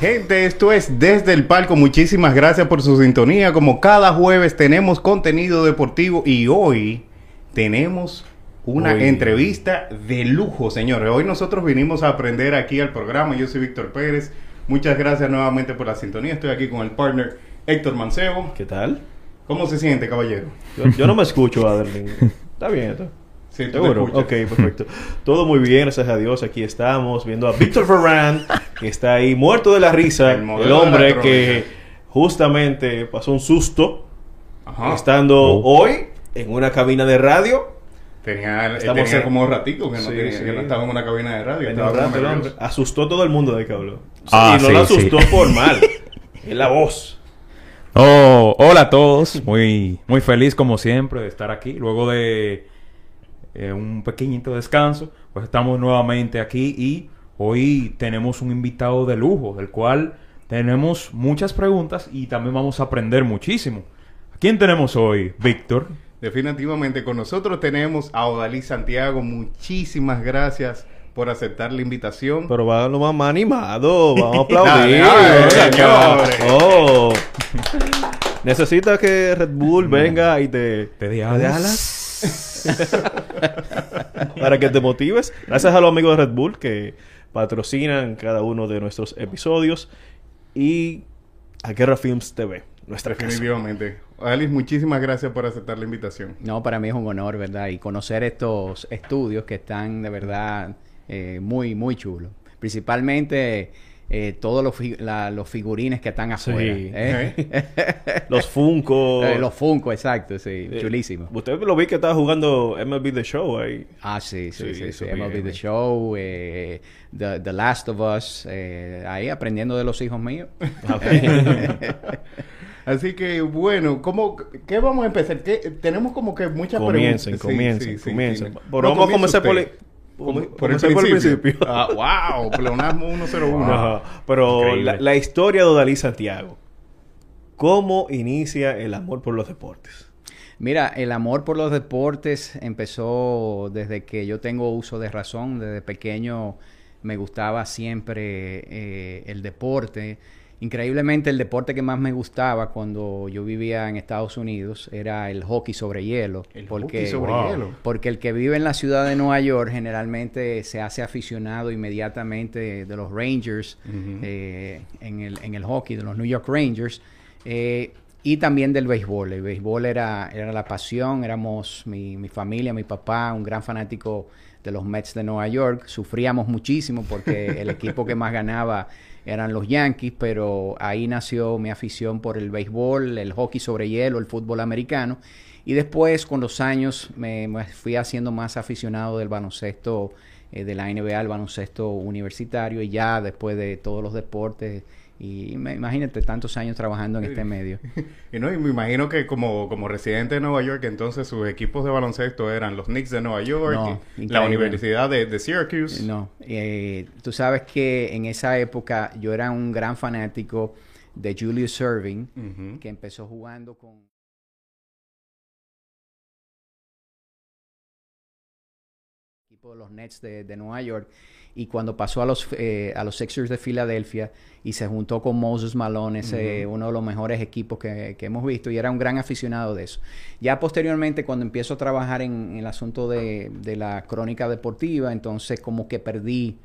Gente, esto es Desde el Palco. Muchísimas gracias por su sintonía. Como cada jueves tenemos contenido deportivo y hoy tenemos una Hoy. entrevista de lujo, señores. Hoy nosotros vinimos a aprender aquí al programa. Yo soy Víctor Pérez. Muchas gracias nuevamente por la sintonía. Estoy aquí con el partner Héctor Mancebo. ¿Qué tal? ¿Cómo se siente, caballero? Yo, yo no me escucho, Adelín. Está bien esto. Sí, Seguro. Ok, perfecto. Todo muy bien, gracias a Dios. Aquí estamos viendo a Víctor Ferran, que está ahí muerto de la risa. El hombre que justamente pasó un susto Ajá. estando hoy en una cabina de radio. Tenía, Estamos tenía en- como ratico que no, Sí, tenía- sí. que no estaba en una cabina de radio. En estaba rato, el hombre asustó a todo el mundo de que habló. Ah, y no sí, lo asustó sí. por mal. Es la voz. Oh, hola a todos. Muy, muy feliz como siempre de estar aquí. Luego de eh, un pequeñito descanso, pues estamos nuevamente aquí y hoy tenemos un invitado de lujo, del cual tenemos muchas preguntas y también vamos a aprender muchísimo. ¿A quién tenemos hoy, Víctor? Definitivamente con nosotros tenemos a Odalí Santiago. Muchísimas gracias por aceptar la invitación. Pero va lo más, animado. Vamos a aplaudir. Dale, dale, Venga. señores. Oh. Necesitas que Red Bull venga y te, ¿Te dé dé alas? para que te motives. Gracias a los amigos de Red Bull que patrocinan cada uno de nuestros episodios y a Guerra Films TV, nuestra casa. Definitivamente. Odalí, muchísimas gracias por aceptar la invitación. No, para mí es un honor, ¿verdad? Y conocer estos estudios que están de verdad eh, muy, muy chulos. Principalmente eh, todos los, fi- la- los figurines que están afuera. Sí. ¿eh? Los Funko. Eh, los Funko, exacto, sí. Eh, Chulísimo. Usted lo vi que estaba jugando MLB The Show ahí. Ah, sí, sí, Sí, MLB The. Show, eh, The, The Last of Us, eh, ahí aprendiendo de los hijos míos. Así que, bueno, ¿cómo, ¿qué vamos a empezar? ¿Qué- tenemos como que muchas Comiencen, preguntas. Sí, comiencen, sí, sí, comiencen. sí. Pero No, vamos a comenzar por, Por, por el comenzar por el principio. principio. Ah, wow, pleonasmo 101. Ajá. Pero la, la historia de Odalí Santiago. ¿Cómo inicia el amor por los deportes? Mira, el amor por los deportes empezó desde que yo tengo uso de razón. Desde pequeño me gustaba siempre eh, el deporte. Increíblemente, el deporte que más me gustaba cuando yo vivía en Estados Unidos era el hockey sobre hielo. El porque, hockey sobre Wow. hielo. porque el que vive en la ciudad de Nueva York generalmente se hace aficionado inmediatamente de los Rangers eh, en, el, en el hockey, de los New York Rangers. eh, y también del béisbol. El béisbol era, era la pasión. Éramos mi, mi familia, mi papá, un gran fanático de los Mets de Nueva York. Sufríamos muchísimo porque el equipo que más ganaba eran los Yankees, pero ahí nació mi afición por el béisbol, el hockey sobre hielo, el fútbol americano. Y después, con los años, me, fui haciendo más aficionado del baloncesto eh, de la NBA, el baloncesto universitario, y ya después de todos los deportes. Y me- imagínate tantos años trabajando en este medio. Y no, y me imagino que como, como residente de Nueva York, entonces sus equipos de baloncesto eran los Knicks de Nueva York, No, y la. Universidad de, de Syracuse. No, eh, tú sabes que en esa época yo era un gran fanático de Julius Serving, Ujú. que empezó jugando con equipo de los Nets de, de Nueva York y cuando pasó a los eh, a los Sixers de Filadelfia y se juntó con Moses Malone, ese uno de los mejores equipos que, que hemos visto y era un gran aficionado de eso. Ya posteriormente cuando empiezo a trabajar en, en el asunto de, de la crónica deportiva, entonces como que perdí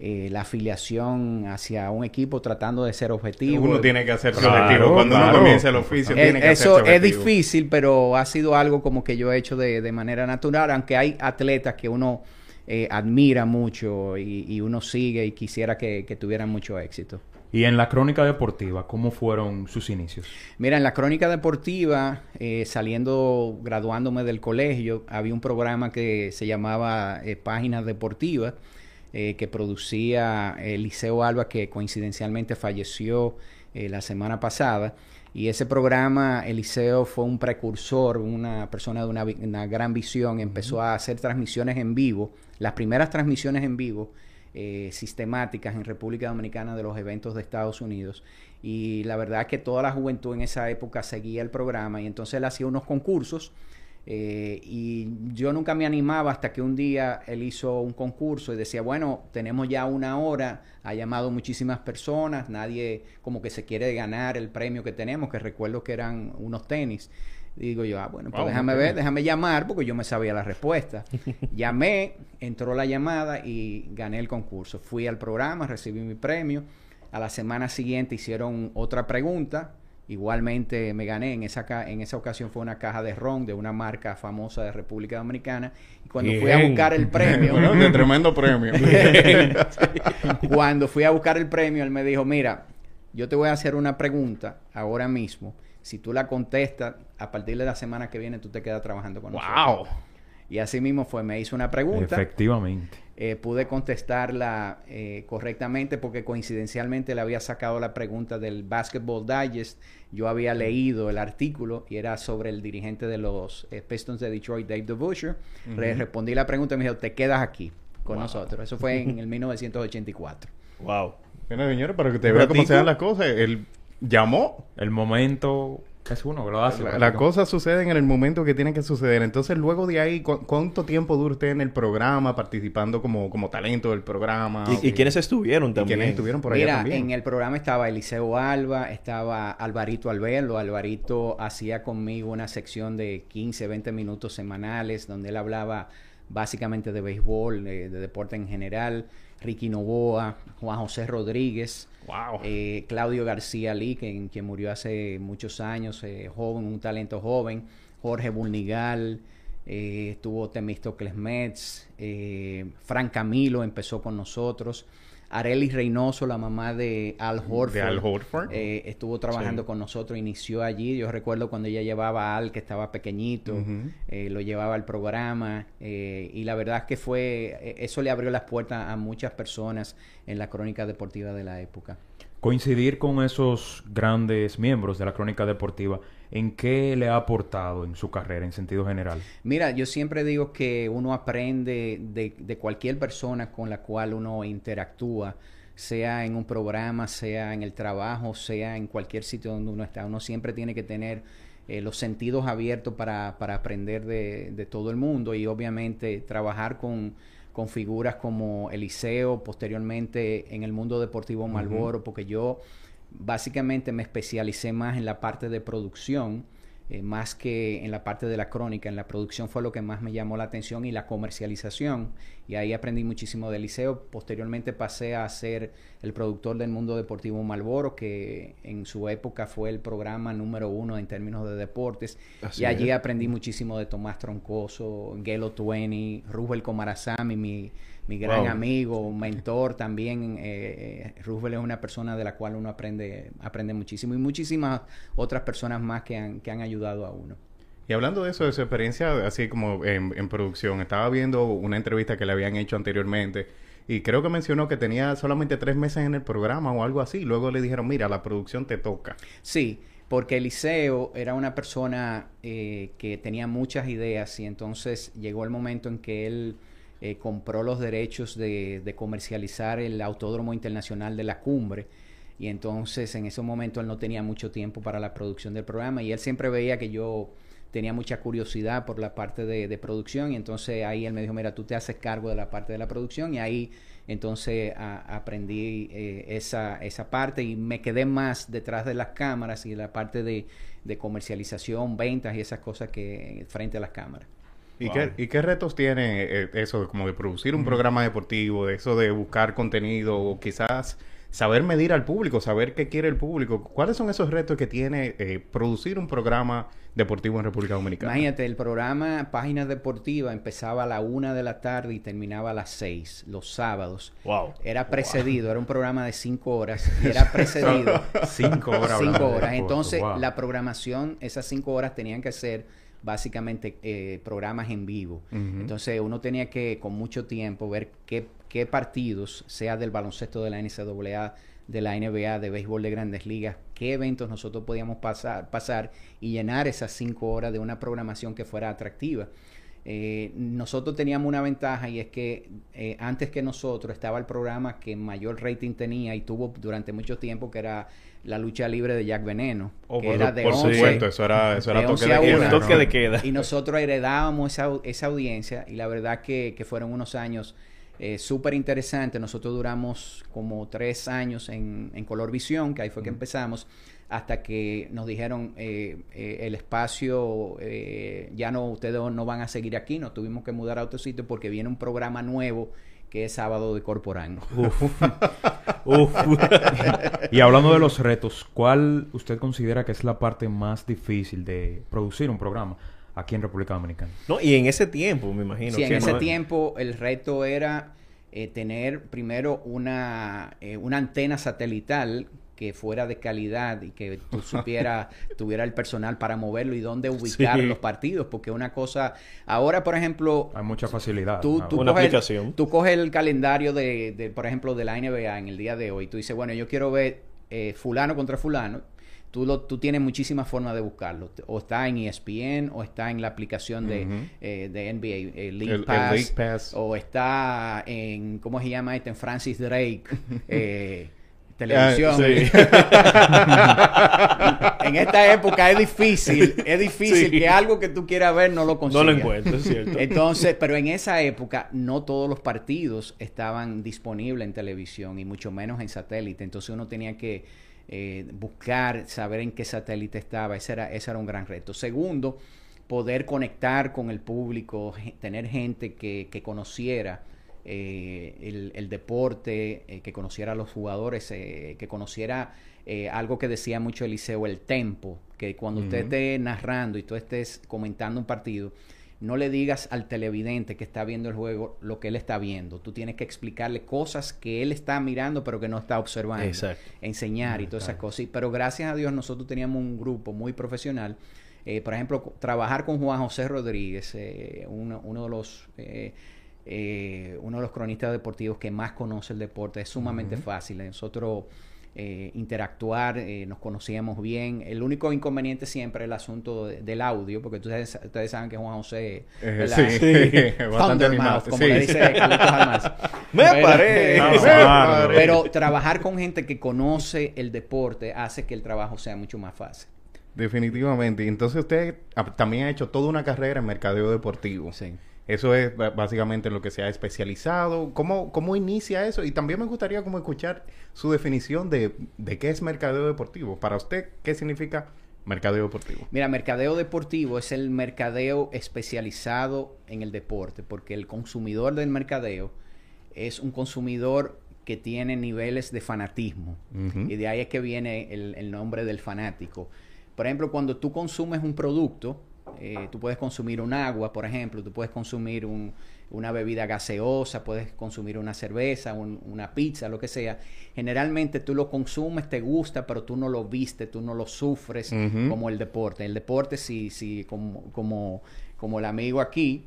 eh, la afiliación hacia un equipo tratando de ser objetivo. Uno tiene que hacerse Claro, objetivo. Cuando uno claro. comienza el oficio, Eh, tiene que eso hacerse es difícil, pero ha sido algo como que yo he hecho de, de manera natural, aunque hay atletas que uno eh, admira mucho y, y uno sigue y quisiera que, que tuvieran mucho éxito. Y en la crónica deportiva, ¿cómo fueron sus inicios? Mira, en la crónica deportiva, eh, saliendo, graduándome del colegio, había un programa que se llamaba eh, Páginas Deportivas, eh, que producía Eliseo Alba, que coincidencialmente falleció la semana pasada. Y ese programa, Eliseo fue un precursor, una persona de una, una gran visión, empezó a hacer transmisiones en vivo, las primeras transmisiones en vivo eh, sistemáticas en República Dominicana de los eventos de Estados Unidos. Y la verdad es que toda la juventud en esa época seguía el programa y entonces él hacía unos concursos. Eh, y yo nunca me animaba hasta que un día él hizo un concurso y decía, bueno, tenemos ya una hora, ha llamado muchísimas personas, nadie como que se quiere ganar el premio que tenemos, que recuerdo que eran unos tenis digo yo, ah, bueno, pues déjame ver, déjame llamar, porque yo me sabía la respuesta. Llamé, entró la llamada y gané el concurso. Fui al programa, recibí mi premio. A la semana siguiente hicieron otra pregunta. Igualmente me gané. En esa, en esa ocasión fue una caja de ron de una marca famosa de República Dominicana. Y cuando fui a buscar el premio... de tremendo premio. cuando fui a buscar el premio, él me dijo, mira, yo te voy a hacer una pregunta ahora mismo si tú la contestas, a partir de la semana que viene tú te quedas trabajando con nosotros. Y así mismo fue, me hizo una pregunta. Efectivamente. Eh, pude contestarla eh, correctamente porque coincidencialmente le había sacado la pregunta del Basketball Digest. Yo había leído el artículo y era sobre el dirigente de los eh, Pistons de Detroit, Dave DeBuscher. Le respondí la pregunta y me dijo, te quedas aquí con nosotros. Eso fue en el 1984. Wow. Bueno, señores, para que te vea cómo se dan las cosas, el llamó. El momento es uno, ¿verdad? Las cosas suceden en el momento que tienen que suceder. Entonces, luego de ahí, ¿cuánto tiempo dura usted en el programa, participando como, como talento del programa? ¿Y, quiénes estuvieron también? ¿Quiénes estuvieron por allá Mira, en el programa estaba Eliseo Alba, estaba Alvarito Albelo. Alvarito hacía conmigo una sección de 15, 20 minutos semanales, donde él hablaba básicamente de béisbol, de deporte en general. Ricky Novoa, Juan José Rodríguez. Eh, Claudio García Lee, que, quien murió hace muchos años, eh, joven, un talento joven. Jorge Bulnigal, eh, estuvo Temístocles Metz, Frank Camilo empezó con nosotros. Arely Reynoso, la mamá de Al Horford. Eh, estuvo trabajando con nosotros, inició allí. Yo recuerdo cuando ella llevaba a Al, que estaba pequeñito, eh, lo llevaba al programa. Eh, y la verdad es que fue, eso le abrió las puertas a muchas personas en la crónica deportiva de la época. Coincidir con esos grandes miembros de la crónica deportiva ¿en qué le ha aportado en su carrera en sentido general? Mira, yo siempre digo que uno aprende de, cualquier persona con la cual uno interactúa, sea en un programa, sea en el trabajo, sea en cualquier sitio donde uno está. Uno siempre tiene que tener eh, los sentidos abiertos para, aprender de, todo el mundo y obviamente trabajar con, figuras como Eliseo, posteriormente en el mundo deportivo Malboro, porque yo básicamente me especialicé más en la parte de producción, eh, más que en la parte de la crónica. En la producción fue lo que más me llamó la atención y la comercialización. Y ahí aprendí muchísimo del liceo. Posteriormente pasé a ser el productor del Mundo Deportivo Malboro, que en su época fue el programa número uno en términos de deportes. y allí aprendí muchísimo de Tomás Troncoso, Gelo Tueni, Rubel Comarazami, mi mi gran amigo, mentor también. Eh, eh es una persona de la cual uno aprende, aprende muchísimo y muchísimas otras personas más que han, que han ayudado a uno. Y hablando de eso, de su experiencia así como en, en, producción, estaba viendo una entrevista que le habían hecho anteriormente y creo que mencionó que tenía solamente tres meses en el programa o algo así. Luego le dijeron, mira, la producción te toca. Sí, porque Eliseo era una persona eh, que tenía muchas ideas y entonces llegó el momento en que él eh, compró los derechos de, comercializar el Autódromo Internacional de la Cumbre. Y entonces en ese momento él no tenía mucho tiempo para la producción del programa y él siempre veía que yo tenía mucha curiosidad por la parte de, producción y entonces ahí él me dijo, mira, tú te haces cargo de la parte de la producción y ahí entonces aprendí eh, esa, esa parte y me quedé más detrás de las cámaras y la parte de, de comercialización, ventas y esas cosas que frente a las cámaras. ¿Y, qué, retos tiene eh, eso como de producir un programa deportivo, de eso de buscar contenido o quizás saber medir al público, saber qué quiere el público. ¿Cuáles son esos retos que tiene eh, producir un programa deportivo en República Dominicana? Imagínate, el programa Páginas Deportivas empezaba a la una de la tarde y terminaba a las seis, los sábados. Wow. Era precedido, era un programa de cinco horas, y era precedido Cinco horas. cinco horas. Entonces, wow. la programación, esas cinco horas tenían que ser básicamente eh, programas en vivo. Entonces, uno tenía que, con mucho tiempo, ver qué, qué partidos, sea del baloncesto de la NCAA, de la NBA, de béisbol de grandes ligas, qué eventos nosotros podíamos pasar, pasar y llenar esas cinco horas de una programación que fuera atractiva. Eh, nosotros teníamos una ventaja y es que eh, antes que nosotros estaba el programa que mayor rating tenía y tuvo durante mucho tiempo que era la lucha libre de Jack Veneno, Oh, que por era su- de por 11, supuesto, eso era, eso era de toque 11 de a queda. una. El toque de queda. y nosotros heredábamos esa, esa audiencia y la verdad que, que fueron unos años eh, súper interesantes. Nosotros duramos como tres años en, en Color Visión, que ahí fue que empezamos, hasta que nos dijeron eh, eh, el espacio, eh, ya no, ustedes no van a seguir aquí, nos tuvimos que mudar a otro sitio porque viene un programa nuevo que es Sábado de Corporán. Uf. Y hablando de los retos, ¿cuál usted considera que es la parte más difícil de producir un programa aquí en República Dominicana? no, y en ese tiempo, me imagino. Sí, en ese no- tiempo el reto era eh, tener primero una, eh, una antena satelital que fuera de calidad y que tú supieras, tuviera el personal para moverlo y dónde ubicar Sí. los partidos, porque una cosa, ahora por ejemplo, Hay mucha facilidad. tú, tú Una coges, aplicación. tú coges el calendario de, de, por ejemplo, de la NBA en el día de hoy, tú dices, bueno, yo quiero ver eh, fulano contra fulano, tú, lo, tú tienes muchísimas formas de buscarlo, o está en ESPN, o está en la aplicación de, eh, de NBA, eh, League, El- el Pass, League Pass. o está en, ¿cómo se llama este? En Francis Drake, eh, televisión. Ah, en esta época es difícil, es difícil Sí. que algo que tú quieras ver no lo No consigas. lo encuentro, es cierto. Entonces, pero en esa época no todos los partidos estaban disponibles en televisión y mucho menos en satélite. Entonces uno tenía que eh, buscar, saber en qué satélite estaba. Ese era, ese era un gran reto. Segundo, poder conectar con el público, tener gente que, que conociera eh, el, el deporte, eh, que conociera a los jugadores, eh, que conociera eh, algo que decía mucho Eliseo, el tempo, que cuando usted esté narrando y tú estés comentando un partido, no le digas al televidente que está viendo el juego lo que él está viendo. Tú tienes que explicarle cosas que él está mirando pero que no está observando. Exacto. Enseñar y todas esas cosas. Pero gracias a Dios nosotros teníamos un grupo muy profesional. Eh, por ejemplo, trabajar con Juan José Rodríguez, eh, uno, uno de los... eh, eh, uno de los cronistas deportivos que más conoce el deporte es sumamente fácil. Nosotros eh, interactuar, eh, nos conocíamos bien. El único inconveniente siempre es el asunto de- del audio, porque ustedes, ustedes saben que Juan José Eh, ¿verdad? sí, bastante Thundermouth, animado. como Sí, le sí. dice. Me Pero- paré. No, paré. pero trabajar con gente que conoce el deporte hace que el trabajo sea mucho más fácil. Definitivamente. Entonces usted ha- también ha hecho toda una carrera en mercadeo deportivo. Sí. Eso es básicamente en lo que se ha especializado. ¿Cómo, ¿Cómo inicia eso? Y también me gustaría como escuchar su definición de, de qué es mercadeo deportivo. Para usted, ¿qué significa mercadeo deportivo? Mira, mercadeo deportivo es el mercadeo especializado en el deporte, porque el consumidor del mercadeo es un consumidor que tiene niveles de fanatismo. Y de ahí es que viene el, el nombre del fanático. Por ejemplo, cuando tú consumes un producto, eh, tú puedes consumir un agua, por ejemplo, tú puedes consumir un- una bebida gaseosa, puedes consumir una cerveza, un- una pizza, lo que sea. Generalmente tú lo consumes, te gusta, pero tú no lo viste, tú no lo sufres como el deporte. El deporte, sí, sí, como, como, como el amigo aquí,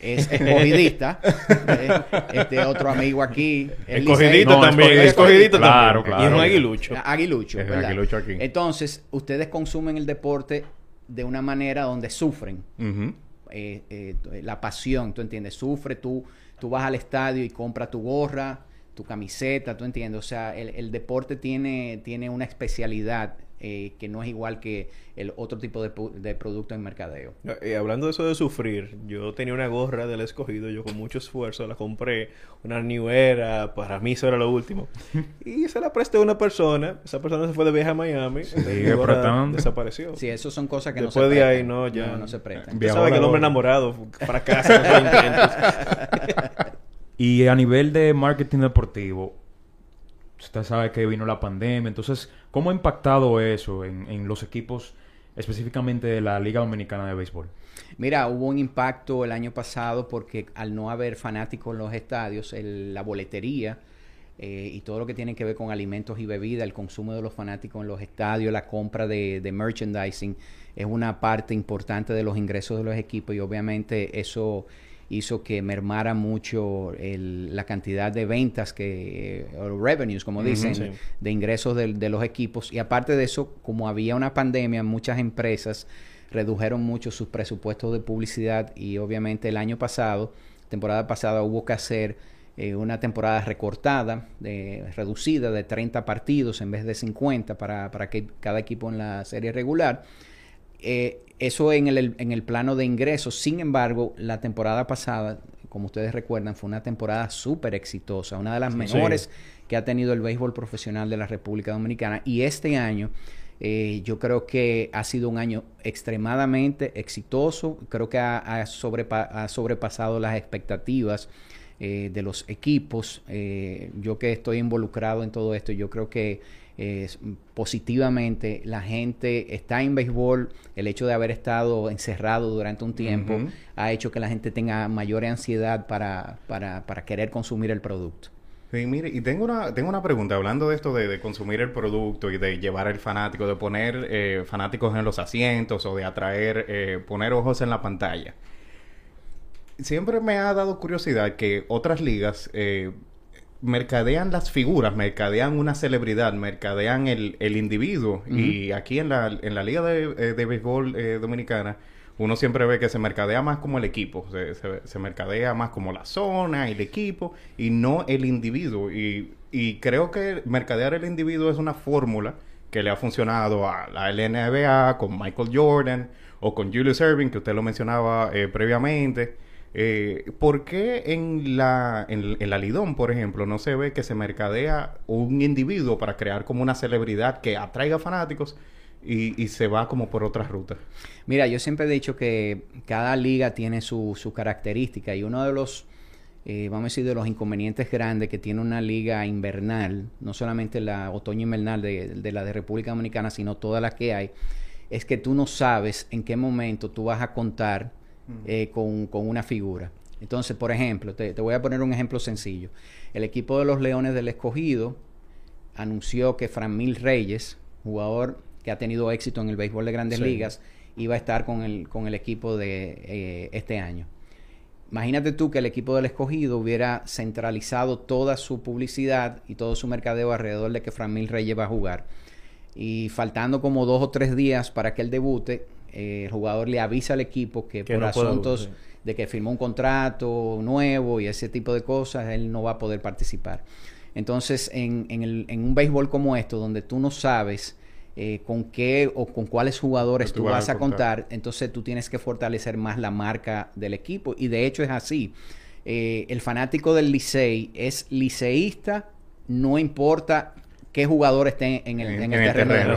es escogidista. eh, este otro amigo aquí. es Escogidito No, también, escogidito. escogidito Claro, también. claro. Y es un aguilucho. Aguilucho. Aguilucho aquí. Entonces, ustedes consumen el deporte de una manera donde sufren. Ujú. eh, eh, la pasión, ¿tú entiendes? Sufre, tú, tú vas al estadio y compras tu gorra, tu camiseta, ¿tú entiendes? O sea, el, el deporte tiene, tiene una especialidad eh, que no es igual que el otro tipo de, pu- de producto en mercadeo. Y hablando de eso de sufrir, yo tenía una gorra del escogido, yo con mucho esfuerzo la compré, una New Era, para mí eso era lo último. Y se la presté a una persona, esa persona se fue de viaje a Miami, y desapareció. Sí, eso son cosas que no Después se de ahí, no, ya. No, no se prestan. Usted Viajó sabe que el hombre enamorado fracasa en sus intentos. Y a nivel de marketing deportivo, usted sabe que vino la pandemia. Entonces, ¿cómo ha impactado eso en, en los equipos específicamente de la Liga Dominicana de Béisbol? Mira, hubo un impacto el año pasado porque al no haber fanáticos en los estadios, el- la boletería eh, y todo lo que tiene que ver con alimentos y bebida, el consumo de los fanáticos en los estadios, la compra de, de merchandising, es una parte importante de los ingresos de los equipos y obviamente eso hizo que mermara mucho el- la cantidad de ventas que, o revenues, como dicen, sí. de ingresos del- de, los equipos. Y aparte de eso, como había una pandemia, muchas empresas redujeron mucho sus presupuestos de publicidad y obviamente el año pasado, temporada pasada, hubo que hacer eh, una temporada recortada, de- reducida de 30 partidos en vez de 50 para, para que cada equipo en la serie regular. Eh, eso en el, en el plano de ingresos. Sin embargo, la temporada pasada, como ustedes recuerdan, fue una temporada súper exitosa, una de las mejores que ha tenido el béisbol profesional de la República Dominicana. Y este año, eh, yo creo que ha sido un año extremadamente exitoso. Creo que ha, ha sobrepa- ha sobrepasado las expectativas eh, de los equipos. Eh, yo que estoy involucrado en todo esto, yo creo que eh, s- positivamente la gente está en béisbol. El hecho de haber estado encerrado durante un tiempo ha hecho que la gente tenga mayor ansiedad para, para, para querer consumir el producto. Sí, mire, y tengo una, tengo una pregunta, hablando de esto de, de consumir el producto y de llevar el fanático, de poner eh, fanáticos en los asientos o de atraer, eh, poner ojos en la pantalla. Siempre me ha dado curiosidad que otras ligas eh, mercadean las figuras, mercadean una celebridad, mercadean el, el individuo. Y aquí en la, en la liga de, eh, de béisbol eh, dominicana, uno siempre ve que se mercadea más como el equipo, se, se- se mercadea más como la zona, el equipo, y no el individuo. Y, y creo que mercadear el individuo es una fórmula que le ha funcionado a la LNBA con Michael Jordan o con Julius Erving, que usted lo mencionaba eh, previamente. Eh, ¿Por qué en la, en, en la Lidón, por ejemplo, no se ve que se mercadea un individuo para crear como una celebridad que atraiga fanáticos y, y se va como por otras rutas? Mira, yo siempre he dicho que cada liga tiene su, su característica y uno de los, eh, vamos a decir, de los inconvenientes grandes que tiene una liga invernal, no solamente la otoño invernal de, de la de República Dominicana, sino todas las que hay, es que tú no sabes en qué momento tú vas a contar eh, con, con una figura. Entonces, por ejemplo, te, te voy a poner un ejemplo sencillo. El equipo de los Leones del Escogido anunció que Franmil Reyes, jugador que ha tenido éxito en el béisbol de grandes Sí. ligas, iba a estar con el, con el equipo de eh, este año. Imagínate tú que el equipo del escogido hubiera centralizado toda su publicidad y todo su mercadeo alrededor de que Franmil Reyes va a jugar. Y faltando como dos o tres días para que él debute, eh, el jugador le avisa al equipo que, Que por no asuntos de que firmó un contrato nuevo y ese tipo de cosas, él no va a poder participar. Entonces, en, en el- en un béisbol como esto, donde tú no sabes eh, con qué o con cuáles jugadores tú tú vas a contar, entonces tú tienes que fortalecer más la marca del equipo. Y de hecho es así. Eh, el fanático del Licey es liceísta, no importa qué jugador esté en el, En- el terreno.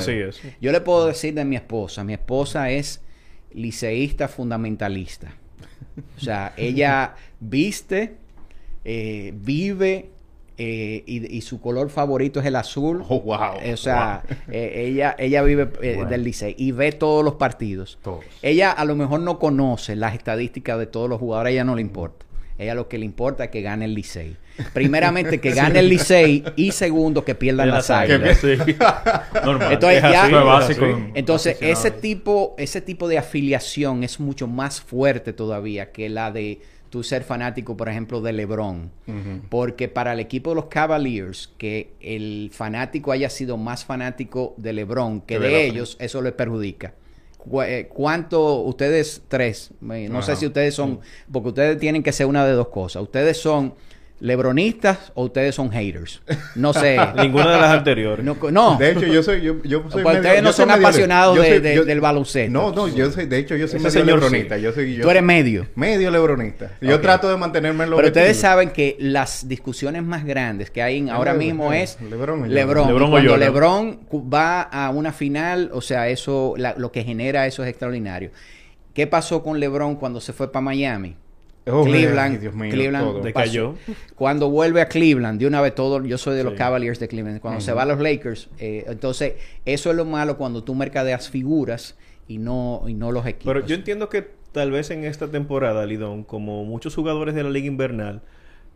Yo le puedo decir de mi esposa, mi esposa es liceísta fundamentalista. O sea, ella viste, eh, vive eh, y, y su color favorito es el azul. Oh, wow, Eh, o sea, wow. ella, ella vive Bueno. del Licey y ve todos los partidos. Todos. Ella a lo mejor no conoce las estadísticas de todos los jugadores, a ella no le importa. Ella lo que le importa es que gane el Licey. Primeramente que gane el Licey y segundo que pierdan las las águilas. águilas, sí. Normal. Entonces, ya- básico. ese tipo, ese tipo de afiliación es mucho más fuerte todavía que la de tú ser fanático, por ejemplo, de LeBron. Porque para el equipo de los Cavaliers, que el fanático haya sido más fanático de LeBron que de ellos, eso les perjudica. Cu- eh, ¿Cuánto ustedes tres? No sé si ustedes son, porque ustedes tienen que ser una de dos cosas. Ustedes son lebronistas o ustedes son haters. No sé. Ninguna de las anteriores. no, no. De hecho, yo soy... Yo, yo soy Pues ustedes no yo son medio- apasionados yo de- soy- de- yo- del baloncesto. No, no, yo soy... De hecho, yo soy Ese medio señor lebronista. sí. Yo soy... Yo, Tú eres medio. medio lebronista. Yo trato de mantenerme en lo Pero ustedes saben que las discusiones más grandes que hay en- ahora Lebron, mismo Lebron, es Lebron o LeBron. Lebron cuando. LeBron va a una final, o sea, eso la- lo que genera eso es extraordinario. ¿Qué pasó con LeBron cuando se fue para Miami? Oh, Cleveland, Dios mío, Cleveland todo. Decayó. Cuando vuelve a Cleveland, de una vez todo, yo soy de los Sí. Cavaliers de Cleveland. Cuando se va a los Lakers, eh, entonces eso es lo malo cuando tú mercadeas figuras y no, y no los equipos. Pero yo entiendo que tal vez en esta temporada, Lidón, como muchos jugadores de la Liga Invernal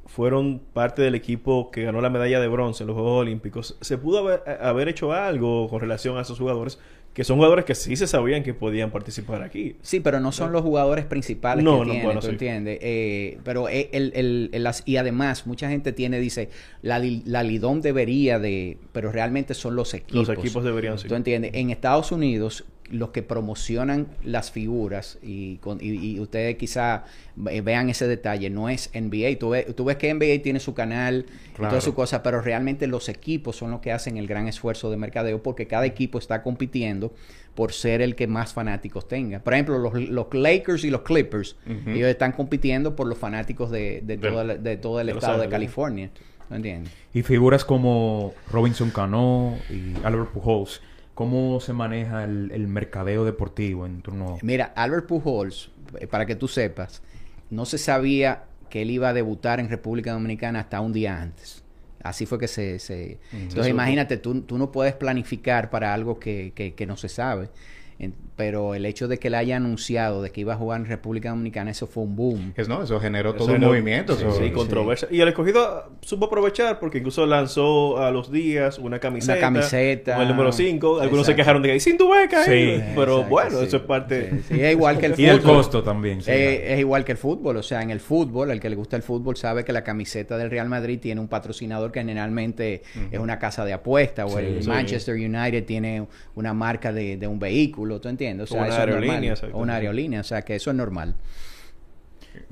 fueron parte del equipo que ganó la medalla de bronce en los Juegos Olímpicos, se pudo haber, haber hecho algo con relación a esos jugadores, que son jugadores que sí se sabían que podían participar aquí. Sí, pero no son los jugadores principales No, que no, tienen, bueno, ¿tú sí. entiendes? Eh, pero el, el- el- el- las- y además, mucha gente tiene, dice, la, la Lidón debería de, pero realmente son los equipos. Los equipos deberían sí. ¿Tú entiendes? En Estados Unidos, los que promocionan las figuras, y, con- y, y ustedes quizá eh, vean ese detalle, no es NBA. Tú, ves- tú ves que NBA tiene su canal y toda su cosa, pero realmente los equipos son los que hacen el gran esfuerzo de mercadeo porque cada equipo está compitiendo por ser el que más fanáticos tenga. Por ejemplo, los, los Lakers y los Clippers, ellos están compitiendo por los fanáticos de, de, todo, el, de todo el estado de. California. ¿No entiendes? Y figuras como Robinson Cano y Albert Pujols, ¿cómo se maneja el, el mercadeo deportivo en turno? Mira, Albert Pujols, eh, para que tú sepas, no se sabía que él iba a debutar en República Dominicana hasta un día antes. Así fue que se... se- Entonces imagínate, tú, tú no puedes planificar para algo que, que- que no se sabe. En- pero el hecho de que él haya anunciado de que iba a jugar en República Dominicana, eso fue un boom. Es, no, eso generó Eso todo un movimiento. Sí, controversia. Y el escogido supo aprovechar porque incluso lanzó a los días una camiseta. Una camiseta. Con el número 5. Algunos se quejaron de que, sin tu beca! Sí. eh". Pero Exacto, bueno, sí. eso es parte. Sí, sí, es igual que el Y el fútbol. costo también. sí. Eh, es igual que el fútbol, o sea, en el fútbol, el que le gusta el fútbol sabe que la camiseta del Real Madrid tiene un patrocinador que generalmente es una casa de apuesta, o Sí, el sí. Manchester United tiene una marca de, de un vehículo, ¿tú entiendes? O sea, Una eso es aerolínea, normal. O una aerolínea, o sea, que eso es normal.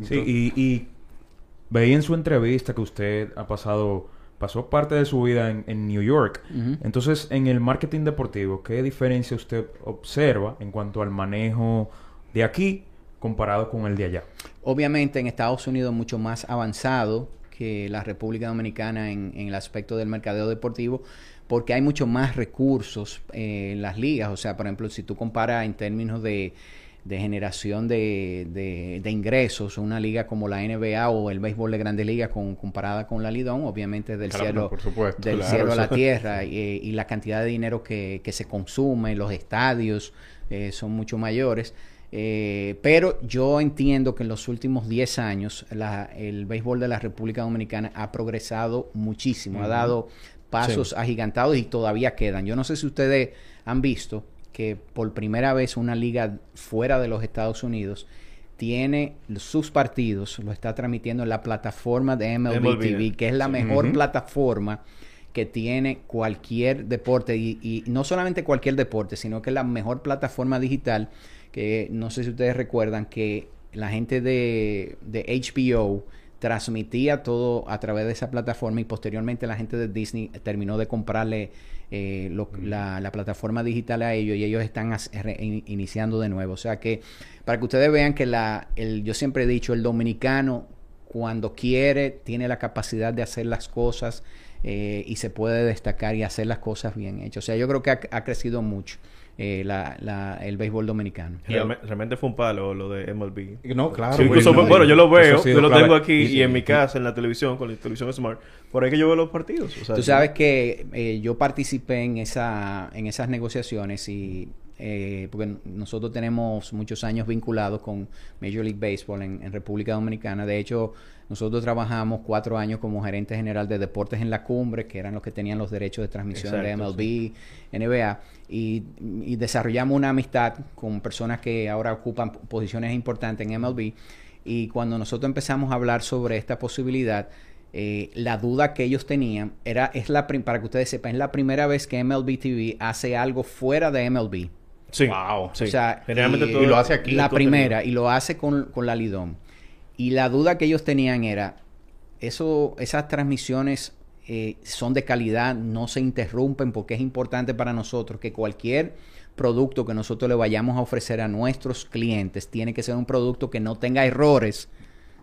Sí, y, y veía en su entrevista que usted ha pasado, pasó parte de su vida en, en New York. Entonces, en el marketing deportivo, ¿qué diferencia usted observa en cuanto al manejo de aquí comparado con el de allá? Obviamente en Estados Unidos mucho más avanzado que la República Dominicana en, en el aspecto del mercadeo deportivo, porque hay mucho más recursos eh, en las ligas. O sea, por ejemplo, si tú comparas en términos de, de generación de, de- de ingresos, una liga como la NBA o el béisbol de grandes ligas con, comparada con la Lidón, obviamente del Claro, cielo, por supuesto, del claro, cielo a la tierra y, y la cantidad de dinero que, que se consume, los estadios eh, son mucho mayores. Eh, pero yo entiendo que en los últimos 10 años la- el béisbol de la República Dominicana ha progresado muchísimo, ha dado pasos agigantados y todavía quedan. Yo no sé si ustedes han visto que por primera vez una liga fuera de los Estados Unidos tiene sus partidos, lo está transmitiendo en la plataforma de MLB, MLB, TV, que es la mejor plataforma que tiene cualquier deporte y, y no solamente cualquier deporte, sino que es la mejor plataforma digital que no sé si ustedes recuerdan que la gente de, de HBO transmitía todo a través de esa plataforma y posteriormente la gente de Disney terminó de comprarle eh, lo- la, la plataforma digital a ellos y ellos están as- re- in- iniciando de nuevo. O sea que para que ustedes vean que la, el, yo siempre he dicho, el dominicano cuando quiere tiene la capacidad de hacer las cosas eh, y se puede destacar y hacer las cosas bien hechas. O sea, yo creo que ha, ha crecido mucho eh, la, la- el béisbol dominicano. Realme- realmente fue un palo lo de MLB. No, claro. Sí, incluso, bueno, bueno, yo lo veo, yo lo tengo aquí Y- y, en mi casa, en la televisión, con la televisión Smart. Por ahí que yo veo los partidos. o sea, Tú sabes que eh, yo participé en, esa, en esas negociaciones y eh, porque nosotros tenemos muchos años vinculados con Major League Baseball en, en República Dominicana. De hecho, nosotros trabajamos cuatro años como gerente general de deportes en la cumbre, que eran los que tenían los derechos de transmisión de MLB, NBA, y, y desarrollamos una amistad con personas que ahora ocupan posiciones importantes en MLB. Y cuando nosotros empezamos a hablar sobre esta posibilidad, eh, la duda que ellos tenían era, es la prim- para que ustedes sepan, es la primera vez que MLB TV hace algo fuera de MLB. Sí. Wow. Sí. O sea, Generalmente y- todo- y lo hace aquí. La primera, y lo hace con, con la Lidón. Y la duda que ellos tenían era, eso, esas transmisiones eh, son de calidad, no se interrumpen, porque es importante para nosotros que cualquier producto que nosotros le vayamos a ofrecer a nuestros clientes tiene que ser un producto que no tenga errores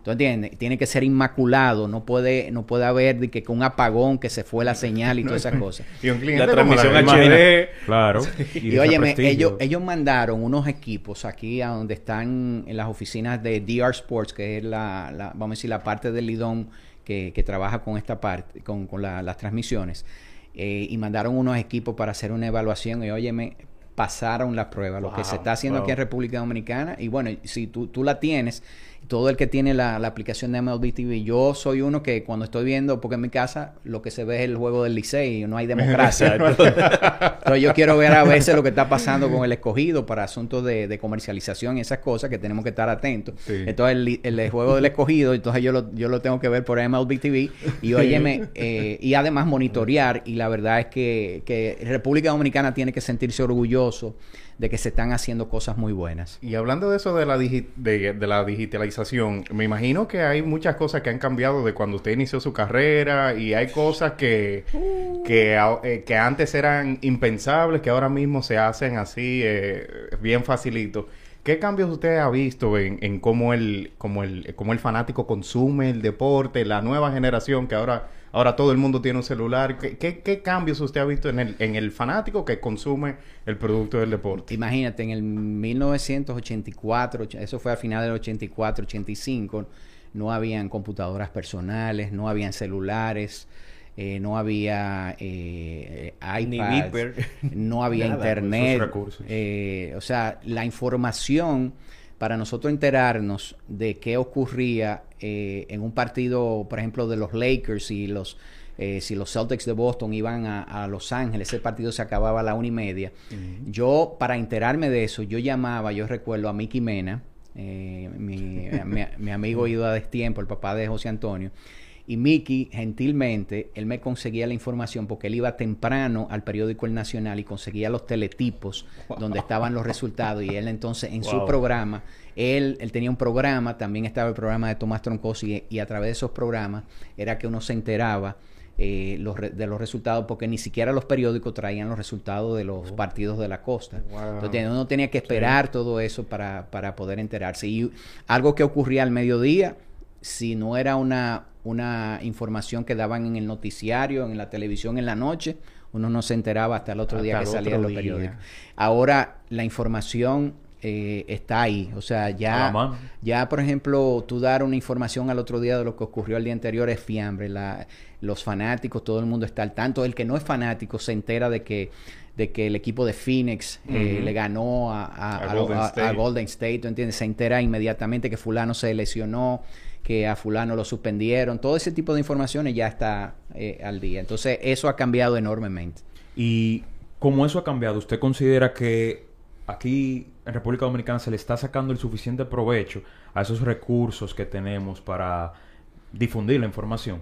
¿Tú entiendes? Tiene que ser inmaculado, no puede, no puede haber de que con un apagón que se fue la señal y todas esas cosas. Y un cliente La transmisión imagina- HD. Claro. Y, de óyeme, ellos, ellos mandaron unos equipos aquí a donde están en las oficinas de DR Sports, que es la, la- vamos a decir, la parte del Lidón que, que trabaja con esta parte, con, con la- las transmisiones. eh, y mandaron unos equipos para hacer una evaluación y óyeme, pasaron la prueba, lo que se está haciendo wow. aquí en República Dominicana. Y bueno, si tú, tú la tienes, todo el que tiene la, la aplicación de MLB TV, yo soy uno que cuando estoy viendo, porque en mi casa lo que se ve es el juego del Licey y no hay democracia. Entonces yo quiero ver a veces lo que está pasando con el escogido para asuntos de, de comercialización y esas cosas que tenemos que estar atentos. Sí. Entonces el juego del escogido, entonces yo lo, yo lo tengo que ver por MLB TV y óyeme, eh, y además monitorear y la verdad es que, que República Dominicana tiene que sentirse orgulloso de que se están haciendo cosas muy buenas. Y hablando de eso de la, de, la digitalización, me imagino que hay muchas cosas que han cambiado de cuando usted inició su carrera y hay cosas que, que, eh, que antes eran impensables, que ahora mismo se hacen así eh, bien facilito. ¿Qué cambios usted ha visto en, en cómo, el, cómo, el, cómo el fanático consume el deporte, la nueva generación que ahora, ahora todo el mundo tiene un celular? ¿Qué, qué, qué cambios usted ha visto en el, en el fanático que consume el producto del deporte? Imagínate, en el 1984, och- eso fue a final del 84, 85, no habían computadoras personales, no habían celulares, eh, no había eh, Ni iPads, no había Nada, internet. eh, o sea, la información para nosotros enterarnos de qué ocurría eh, en un partido, por ejemplo, de los Lakers y los eh, si los Celtics de Boston iban a, a Los Ángeles, ese partido se acababa a la una y media. Yo, para enterarme de eso, yo llamaba, yo recuerdo a Mickey Mena, eh, mi, mi- mi amigo ido a destiempo, el papá de José Antonio. Y Mickey, gentilmente, él me conseguía la información porque él iba temprano al periódico El Nacional y conseguía los teletipos donde estaban los resultados. Y él entonces en su programa, él, él tenía un programa, también estaba el programa de Tomás Troncosi y, y a través de esos programas era que uno se enteraba eh, los re- de los resultados porque ni siquiera los periódicos traían los resultados de los partidos de la costa. Wow. Entonces uno tenía que esperar todo eso para, para poder enterarse. Y algo que ocurría al mediodía, si no era una, una información que daban en el noticiario, en la televisión en la noche, uno no se enteraba hasta el otro Hasta día que salía en los periódicos. Ahora la información eh, está ahí. O sea, ya, ya, por ejemplo, tú dar una información al otro día de lo que ocurrió el día anterior es fiambre. La, los fanáticos, todo el mundo está al tanto. El que no es fanático se entera de que de que el equipo de Phoenix eh, le ganó a, a- A a- Golden a-. Golden State, ¿tú entiendes? Se entera inmediatamente que fulano se lesionó, que a fulano lo suspendieron. Todo ese tipo de informaciones ya está eh, al día. Entonces, eso ha cambiado enormemente. Y como eso ha cambiado, ¿usted considera que aquí en República Dominicana se le está sacando el suficiente provecho a esos recursos que tenemos para difundir la información?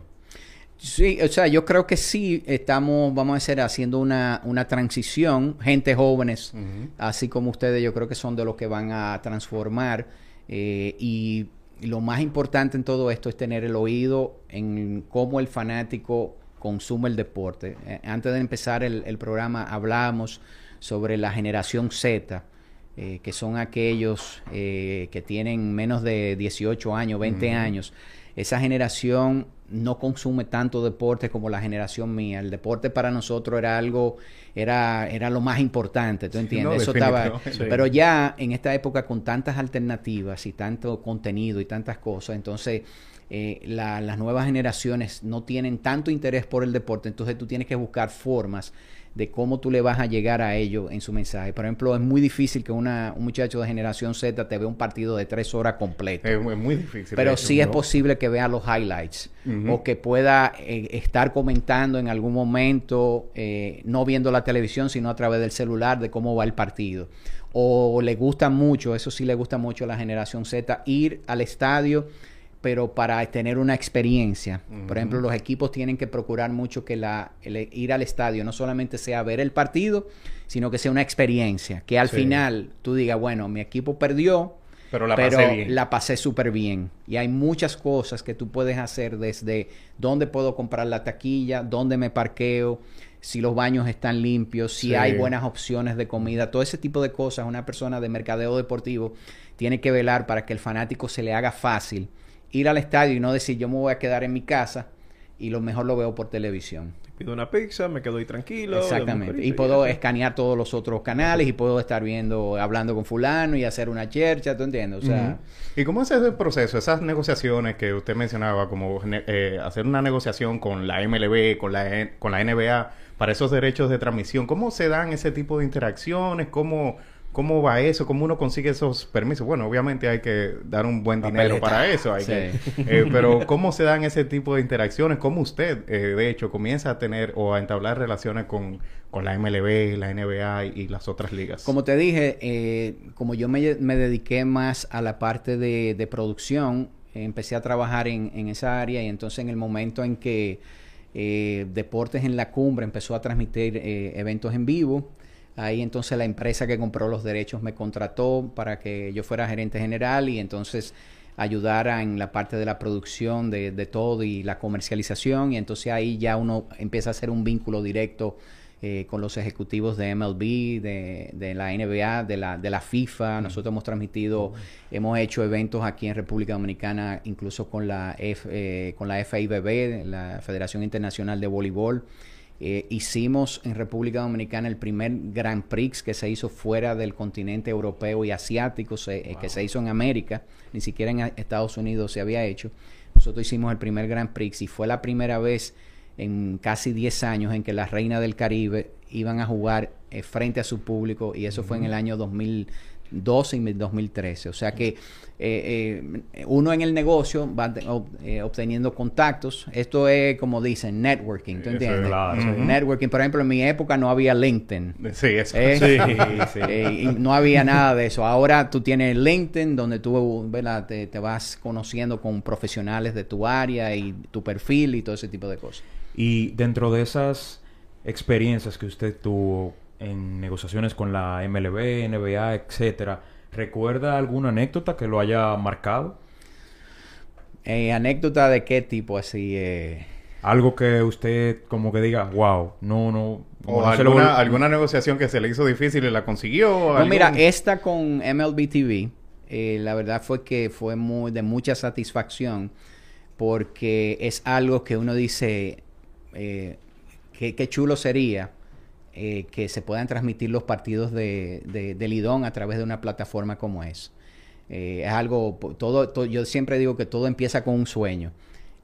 Sí, o sea, yo creo que sí estamos, vamos a decir, haciendo una, una transición. Gente jóvenes, así como ustedes, yo creo que son de los que van a transformar. eh, y lo más importante en todo esto es tener el oído en cómo el fanático consume el deporte. Eh, antes de empezar el, el programa hablábamos sobre la generación Z, eh, que son aquellos eh, que tienen menos de 18 años, 20 años. Esa generación no consume tanto deporte como la generación mía. El deporte para nosotros era algo, era, era lo más importante, ¿tú entiendes? no, Eso estaba. Sí. pero ya en esta época con tantas alternativas y tanto contenido y tantas cosas, entonces eh, la- las nuevas generaciones no tienen tanto interés por el deporte, entonces tú tienes que buscar formas de cómo tú le vas a llegar a ellos en su mensaje. Por ejemplo, es muy difícil que una, un muchacho de generación Z te vea un partido de tres horas completo. Es, es muy difícil. Pero hecho, sí es posible que vea los highlights o que pueda eh, estar comentando en algún momento, eh, no viendo la televisión, sino a través del celular de cómo va el partido. O le gusta mucho, eso sí le gusta mucho a la generación Z, ir al estadio, pero para tener una experiencia. Por ejemplo, los equipos tienen que procurar mucho que la, el ir al estadio no solamente sea ver el partido, sino que sea una experiencia. Que al Sí. final tú digas, bueno, mi equipo perdió, Pero la pero pasé bien. la pasé súper bien. Y hay muchas cosas que tú puedes hacer desde dónde puedo comprar la taquilla, dónde me parqueo, si los baños están limpios, si Sí. hay buenas opciones de comida, todo ese tipo de cosas. Una persona de mercadeo deportivo tiene que velar para que el fanático se le haga fácil ir al estadio y no decir yo me voy a quedar en mi casa y lo mejor lo veo por televisión. Pido una pizza, me quedo ahí tranquilo. Exactamente. Y puedo escanear todos los otros canales y puedo estar viendo, hablando con fulano y hacer una chercha, ¿tú entiendes? O sea, ¿Y cómo es ese proceso, esas negociaciones que usted mencionaba, como eh, hacer una negociación con la MLB, con la, N- con la NBA, para esos derechos de transmisión? ¿Cómo se dan ese tipo de interacciones? ¿Cómo, cómo va eso? ¿Cómo uno consigue esos permisos? Bueno, obviamente hay que dar un buen dinero Papeleta. para eso, hay Sí. que- eh, pero ¿cómo se dan ese tipo de interacciones? ¿Cómo usted, eh, de hecho, comienza a tener o a entablar relaciones con, con la MLB, la NBA y, y las otras ligas? Como te dije, eh, como yo me, me dediqué más a la parte de, de producción, empecé a trabajar en, en esa área y entonces en el momento en que eh, Deportes en la Cumbre empezó a transmitir eh, eventos en vivo, ahí entonces la empresa que compró los derechos me contrató para que yo fuera gerente general y entonces ayudara en la parte de la producción de, de todo y la comercialización y entonces ahí ya uno empieza a hacer un vínculo directo eh, con los ejecutivos de MLB, de, de la NBA, de la, de la FIFA. Nosotros hemos transmitido, hemos hecho eventos aquí en República Dominicana, incluso con la, F, eh, con la FIBB, la Federación Internacional de Voleibol. Eh, hicimos en República Dominicana el primer Grand Prix que se hizo fuera del continente europeo y asiático, se- eh, que se hizo en América, ni siquiera en Estados Unidos se había hecho. Nosotros hicimos el primer Grand Prix y fue la primera vez en casi 10 años en que las reinas del Caribe iban a jugar eh, frente a su público y eso fue en el año 2012 y 2013. O sea que eh, eh, uno en el negocio va ob- eh, obteniendo contactos. Esto es como dicen, networking, ¿tú entiendes? claro. Networking, por ejemplo, en mi época no había LinkedIn. Sí, eso. ¿eh? Sí, sí. Eh, y no había nada de eso. Ahora tú tienes LinkedIn donde tú. Te, te vas conociendo con profesionales de tu área y tu perfil y todo ese tipo de cosas. Y dentro de esas experiencias que usted tuvo en negociaciones con la MLB, NBA, etcétera, ¿recuerda alguna anécdota que lo haya marcado? Eh, ¿Anécdota de qué tipo así? Eh? Algo que usted como que diga, wow, no, no. O no se lo alguna, alguna negociación que se le hizo difícil y la consiguió. No, algún- mira, esta con MLB TV, eh, la verdad fue que fue muy, de mucha satisfacción porque es algo que uno dice, eh, qué, qué chulo sería eh, que se puedan transmitir los partidos de, de, de Lidón a través de una plataforma como es. Eh, es algo, todo, to- yo siempre digo que todo empieza con un sueño.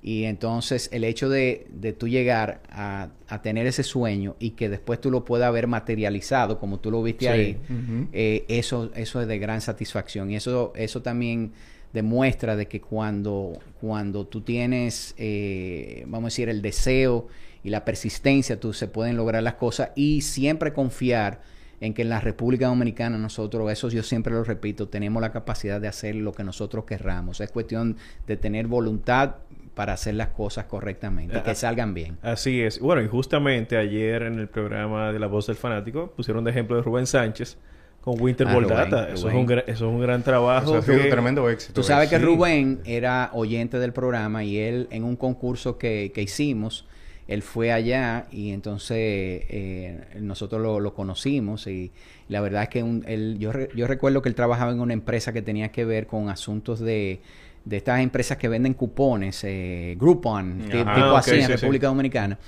Y entonces el hecho de, de tú llegar a, a tener ese sueño y que después tú lo puedas ver materializado como tú lo viste Sí. ahí, eh, eso, eso es de gran satisfacción. Y eso, eso también demuestra de que cuando, cuando tú tienes, vamos a decir, el deseo y la persistencia, tú se pueden lograr las cosas y siempre confiar en que en la República Dominicana nosotros, eso yo siempre lo repito, tenemos la capacidad de hacer lo que nosotros querramos. Es cuestión de tener voluntad para hacer las cosas correctamente, y que Ah. salgan bien. Así es. Bueno, y justamente ayer en el programa de La Voz del Fanático pusieron de ejemplo de Rubén Sánchez con Winter Ah, Ball Rubén, Data. Eso, es un gran, eso es un gran trabajo. Eso ha sido que- un tremendo éxito. Tú sabes que Sí. Rubén era oyente del programa y él en un concurso que, que hicimos, él fue allá y entonces eh, nosotros lo, lo conocimos y la verdad es que un- él, yo, re- yo recuerdo que él trabajaba en una empresa que tenía que ver con asuntos de, de estas empresas que venden cupones, eh, Groupon, Ajá, tipo ok, así en sí. República Dominicana.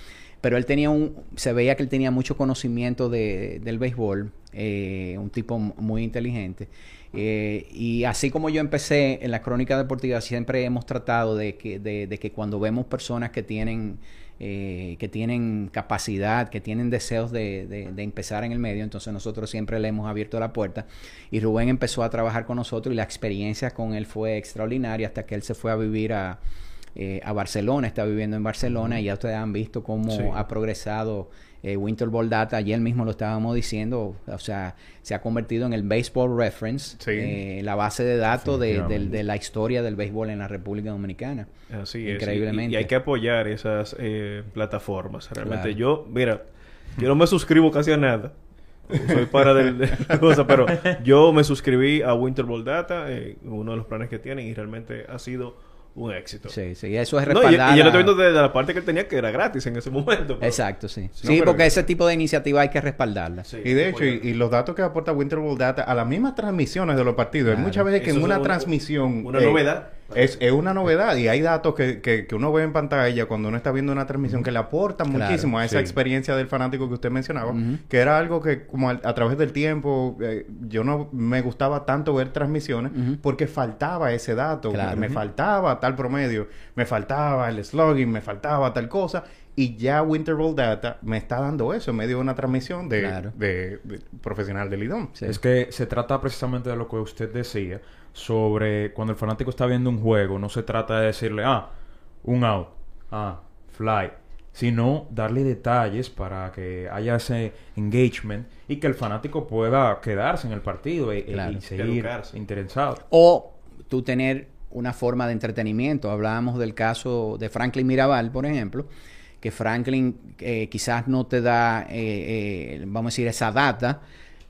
Pero él tenía un, se veía que él tenía mucho conocimiento de, del béisbol, eh, un tipo muy inteligente. Eh, y así como yo empecé en la crónica deportiva, siempre hemos tratado de que, de, de que cuando vemos personas que tienen, eh, que tienen capacidad, que tienen deseos de, de- de empezar en el medio, entonces nosotros siempre le hemos abierto la puerta. Y Rubén empezó a trabajar con nosotros y la experiencia con él fue extraordinaria hasta que él se fue a vivir a, eh, a Barcelona, está viviendo en Barcelona y ya ustedes han visto cómo Sí. ha progresado eh, Winter Ball Data, ayer mismo lo estábamos diciendo, o sea, se ha convertido en el Baseball Reference, Sí. eh, la base de datos de, de- Definitivamente. de la historia del béisbol en la República Dominicana. Así es. Increíblemente. Y, y hay que apoyar esas eh, plataformas. Realmente Claro. yo, mira, yo no me suscribo casi a nada. Soy para del- de, cosa, pero yo me suscribí a Winter Ball Data, eh, uno de los planes que tienen, y realmente ha sido un éxito. Sí, sí, eso es No, y, y respaldar. yo lo estoy viendo desde la parte que él tenía que era gratis en ese momento. pero- Exacto, sí. Sí, porque ese tipo de iniciativa hay que respaldarla. Sí, Y de hecho, y, los datos que aporta Winter Ball Data a las mismas transmisiones de los partidos. Hay Claro. muchas veces que Eso en una un- transmisión... Una eh, novedad. Es, es una novedad y hay datos que, que, que uno ve en pantalla cuando uno está viendo una transmisión que le aportan Claro, muchísimo a esa sí. experiencia del fanático que usted mencionaba, que era algo que como a, través del tiempo eh, yo no me gustaba tanto ver transmisiones porque faltaba ese dato, Claro. me faltaba tal promedio, me faltaba el slogan, me faltaba tal cosa y ya Winter Roll Data me está dando eso en medio de una transmisión de, Claro. de- de profesional del IDOM. Sí. Es que se trata precisamente de lo que usted decía sobre cuando el fanático está viendo un juego, no se trata de decirle, ah, un out, ah, fly, sino darle detalles para que haya ese engagement y que el fanático pueda quedarse en el partido y, y- Claro. y seguir Educarse. interesado. O tú tener una forma de entretenimiento. Hablábamos del caso de Franklin Mirabal, por ejemplo, que Franklin eh, quizás no te da, eh, eh, vamos a decir, esa data.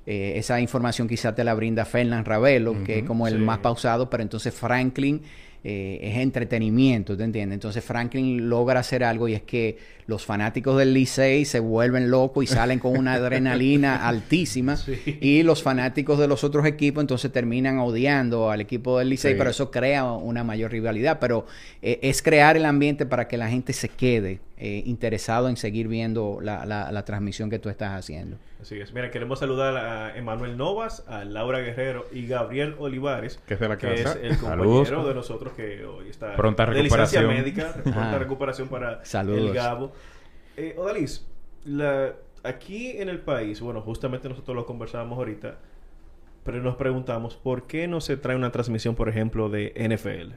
eh, esa información quizás te la brinda Fernán Ravelo, que es como el sí. más pausado, pero entonces Franklin eh, es entretenimiento, ¿te entiendes? Entonces Franklin logra hacer algo y es que los fanáticos del Licey se vuelven locos y salen con una adrenalina altísima y los fanáticos de los otros equipos entonces terminan odiando al equipo del Licey, Sí. pero eso crea una mayor rivalidad, pero eh, es crear el ambiente para que la gente se quede eh, interesado en seguir viendo la, la- la transmisión que tú estás haciendo. Así es. Mira, queremos saludar a Emanuel Novas, a Laura Guerrero y Gabriel Olivares, Que es de la que es casa. el Saludos. compañero de nosotros que hoy está Pronta de licencia recuperación. médica, pronta Ah. recuperación para Saludos. el Gabo. Eh, Odalis, la- aquí en el país, bueno, justamente nosotros lo conversábamos ahorita, pero nos preguntamos, ¿por qué no se trae una transmisión, por ejemplo, de NFL?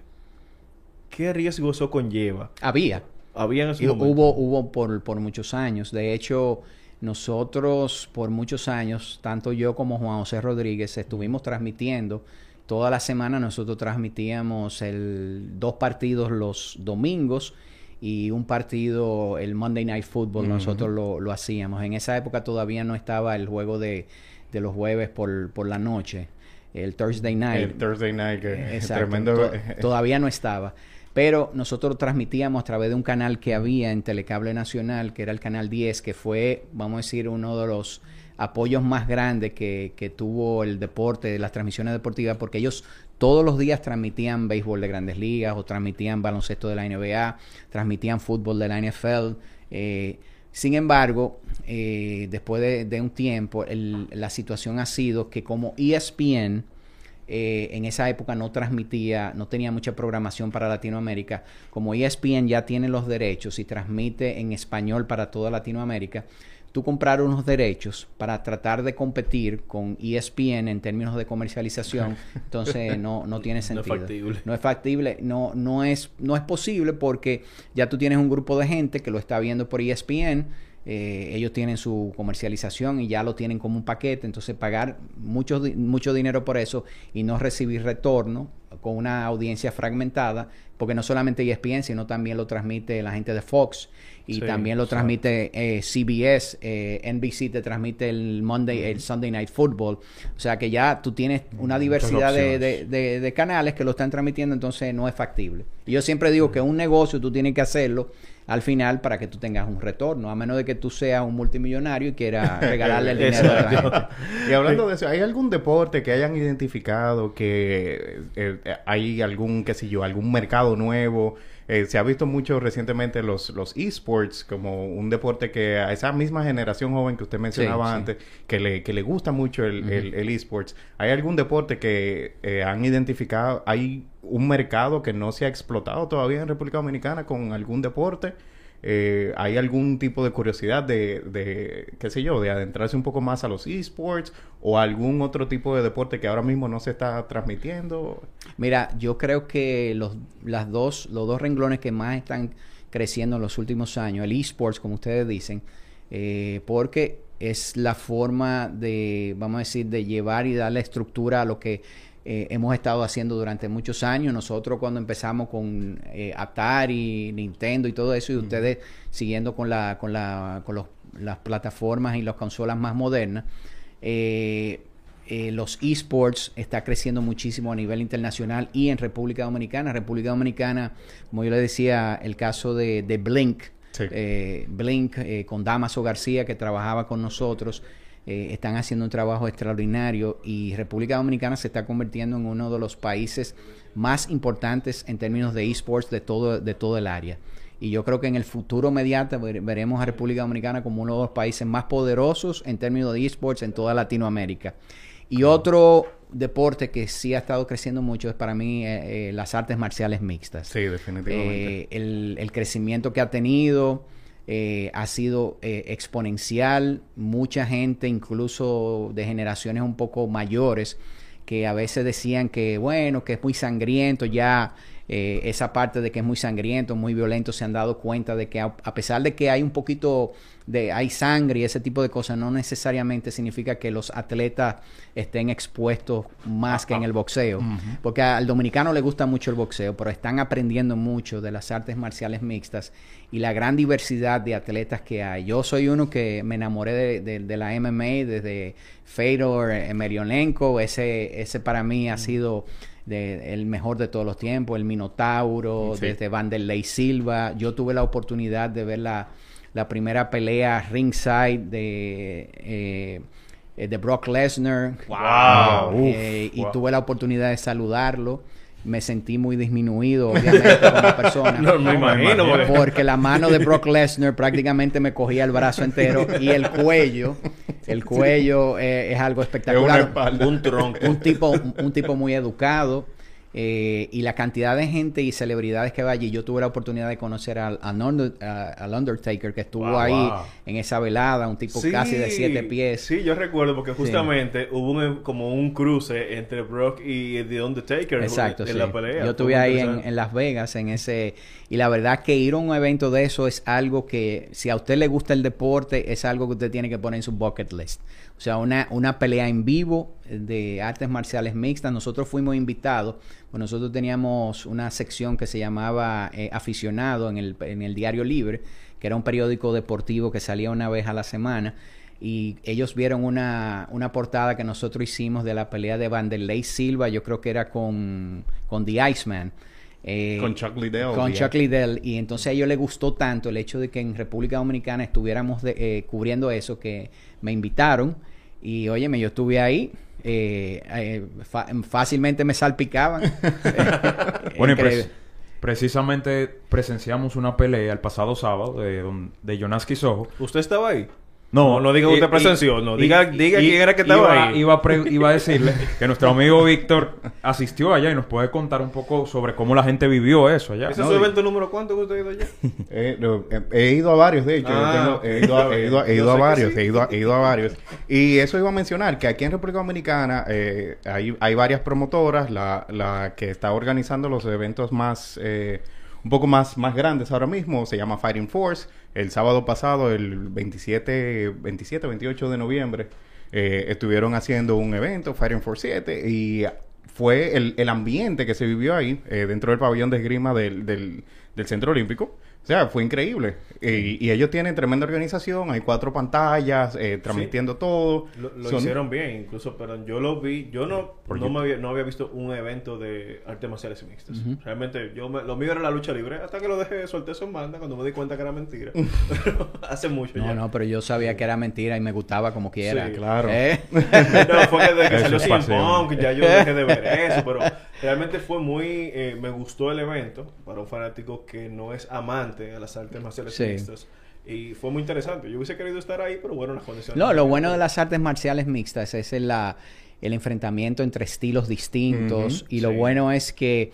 ¿Qué riesgo eso conlleva? Había, Había en su Y momento? hubo, hubo por, por muchos años. De hecho, nosotros por muchos años, tanto yo como Juan José Rodríguez, estuvimos transmitiendo. Toda la semana nosotros transmitíamos el, dos partidos los domingos y un partido el Monday Night Football. Nosotros lo, lo hacíamos. En esa época todavía no estaba el juego de, de los jueves por, por la noche, el Thursday Night. El Thursday Night, que Exacto. tremendo. To- todavía no estaba. Pero nosotros transmitíamos a través de un canal que había en Telecable Nacional, que era el canal 10, que fue, vamos a decir, uno de los apoyos más grandes que, que tuvo el deporte, de las transmisiones deportivas, porque ellos todos los días transmitían béisbol de grandes ligas o transmitían baloncesto de la NBA, transmitían fútbol de la NFL. eh, sin embargo, eh, después de, un tiempo, la situación ha sido que como ESPN eh, en esa época no transmitía, no tenía mucha programación para Latinoamérica. Como ESPN ya tiene los derechos y transmite en español para toda Latinoamérica, tú comprar unos derechos para tratar de competir con ESPN en términos de comercialización, entonces no, no tiene No es sentido. factible. No es factible, no, no, es, no es posible porque ya tú tienes un grupo de gente que lo está viendo por ESPN, eh, ellos tienen su comercialización y ya lo tienen como un paquete, entonces pagar mucho, mucho dinero por eso y no recibir retorno con una audiencia fragmentada, porque no solamente ESPN, sino también lo transmite la gente de Fox y Sí, también lo transmite eh, CBS, eh, NBC te transmite el Monday, el Sunday Night Football, o sea que ya tú tienes una diversidad de, opciones. de- de- de canales que lo están transmitiendo, entonces no es factible. Y yo siempre digo que un negocio tú tienes que hacerlo al final para que tú tengas un retorno, a menos de que tú seas un multimillonario y quieras regalarle el dinero a la gente. Y hablando de eso, ¿hay algún deporte que hayan identificado que eh, eh, hay algún, qué sé yo, algún mercado nuevo? Eh, se ha visto mucho recientemente los, los esports como un deporte que a esa misma generación joven que usted mencionaba sí. antes, que le, que le gusta mucho el, el- el esports. ¿Hay algún deporte que eh, han identificado? ¿Hay un mercado que no se ha explotado todavía en República Dominicana con algún deporte? Eh, ¿Hay algún tipo de curiosidad de, de, qué sé yo, de adentrarse un poco más a los esports o algún otro tipo de deporte que ahora mismo no se está transmitiendo? Mira, yo creo que los, las dos, los dos renglones que más están creciendo en los últimos años, el esports, como ustedes dicen, eh, porque es la forma de, vamos a decir, de llevar y darle estructura a lo que eh, hemos estado haciendo durante muchos años. Nosotros cuando empezamos con eh, Atari, Nintendo y todo eso, y ustedes siguiendo con la, con la, con los- las plataformas y las consolas más modernas, eh, eh, los esports está creciendo muchísimo a nivel internacional y en República Dominicana. República Dominicana, como yo le decía, el caso de, de Blink, Sí. eh, Blink eh, con Damaso García que trabajaba con nosotros. Eh, están haciendo un trabajo extraordinario y República Dominicana se está convirtiendo en uno de los países más importantes en términos de esports de todo, de todo el área. Y yo creo que en el futuro inmediato ver- veremos a República Dominicana como uno de los países más poderosos en términos de esports en toda Latinoamérica. Y otro deporte que sí ha estado creciendo mucho es para mí eh, eh, las artes marciales mixtas. Sí, definitivamente. Eh, el, el crecimiento que ha tenido eh, ha sido eh, exponencial. Mucha gente, incluso de generaciones un poco mayores, que a veces decían que, bueno, que es muy sangriento, ya eh, esa parte de que es muy sangriento, muy violento, se han dado cuenta de que a, a pesar de que hay un poquito de, hay sangre y ese tipo de cosas, no necesariamente significa que los atletas estén expuestos más que en el boxeo. Porque al dominicano le gusta mucho el boxeo, pero están aprendiendo mucho de las artes marciales mixtas y la gran diversidad de atletas que hay. Yo soy uno que me enamoré de, de- de la MMA desde Fedor Emelianenko, ese, ese para mí ha sido de- el mejor de todos los tiempos, el Minotauro, Sí. desde Vanderlei Silva. Yo tuve la oportunidad de ver la, la primera pelea ringside de, eh, eh, de Brock Lesnar. Wow. Eh, y wow. tuve la oportunidad de saludarlo. Me sentí muy disminuido, obviamente, como persona. No, me imagino, porque- Porque la mano de Brock Lesnar prácticamente me cogía el brazo entero y el cuello. El cuello eh, es algo Es una espectacular. espalda. Un tronco. Un tipo, un tipo muy educado. Eh, y la cantidad de gente y celebridades que va allí. Yo tuve la oportunidad de conocer al, Undertaker que estuvo Wow, ahí wow. en esa velada, un tipo casi de siete pies. Sí, yo recuerdo porque justamente hubo un, como un cruce entre Brock y The Undertaker Exacto, en sí. la pelea. Yo estuve ahí en, en Las Vegas, en ese... Y la verdad que ir a un evento de eso es algo que, si a usted le gusta el deporte, es algo que usted tiene que poner en su bucket list. O sea, una, una pelea en vivo de artes marciales mixtas. Nosotros fuimos invitados. Pues nosotros teníamos una sección que se llamaba eh, Aficionado en el, en el Diario Libre, que era un periódico deportivo que salía una vez a la semana y ellos vieron una, una portada que nosotros hicimos de la pelea de Vanderlei Silva, yo creo que era con, con The Iceman. Eh, Con Chuck Liddell, Con yeah. Chuck Liddell. Y entonces a ellos les gustó tanto el hecho de que en República Dominicana estuviéramos de- eh, cubriendo eso, que me invitaron. Y óyeme, yo estuve ahí. eh, eh, fácilmente me salpicaban. Bueno, pres- precisamente presenciamos una pelea el pasado sábado de, don- de Jonaski Sojo. ¿Usted estaba ahí? No, No, no diga usted presenció, no. Diga- y- diga y- quién era que estaba iba, ahí. Iba pre- iba a decirle que nuestro amigo Víctor asistió allá y nos puede contar un poco sobre cómo la gente vivió eso allá. ¿Ese ¿no? es su evento número cuánto que usted ha ido allá? Eh, no, eh, he ido a varios, de hecho. Ah, tengo- he, ido a, he ido a- he yo ido a varios, sí. he, ido a, he ido a varios. Y eso iba a mencionar, que aquí en República Dominicana eh, hay, hay varias promotoras, la, la que está organizando los eventos más, eh, un poco más, más grandes ahora mismo, se llama Fighting Force. El sábado pasado, el 27, 27, 28 de noviembre, eh, estuvieron haciendo un evento, Fighting Force 7, y fue el, el ambiente que se vivió ahí, eh, dentro del pabellón de esgrima del, del, del Centro Olímpico. O sea, fue increíble. Y, y ellos tienen tremenda organización, hay cuatro pantallas, eh, transmitiendo todo. Lo, lo Son- hicieron bien, incluso, pero yo lo vi, yo no, Por no, me había, no había visto un evento de artes marciales mixtas. Realmente, yo me- lo mío era la lucha libre, hasta que lo dejé, solté eso en banda cuando me di cuenta que era mentira. Pero hace mucho No, ya. no, pero yo sabía que era mentira y me gustaba como quiera. Sí, claro. ¿Eh? no, fue que desde que salió. Punk, ya yo dejé de ver eso, pero realmente fue muy, eh, me gustó el evento para un fanático que no es amante a las artes marciales Sí. mixtas. Y fue muy interesante. Yo hubiese querido estar ahí, pero bueno, las condiciones. No, lo bueno de las artes marciales mixtas es el, la- el enfrentamiento entre estilos distintos y lo sí. bueno es que,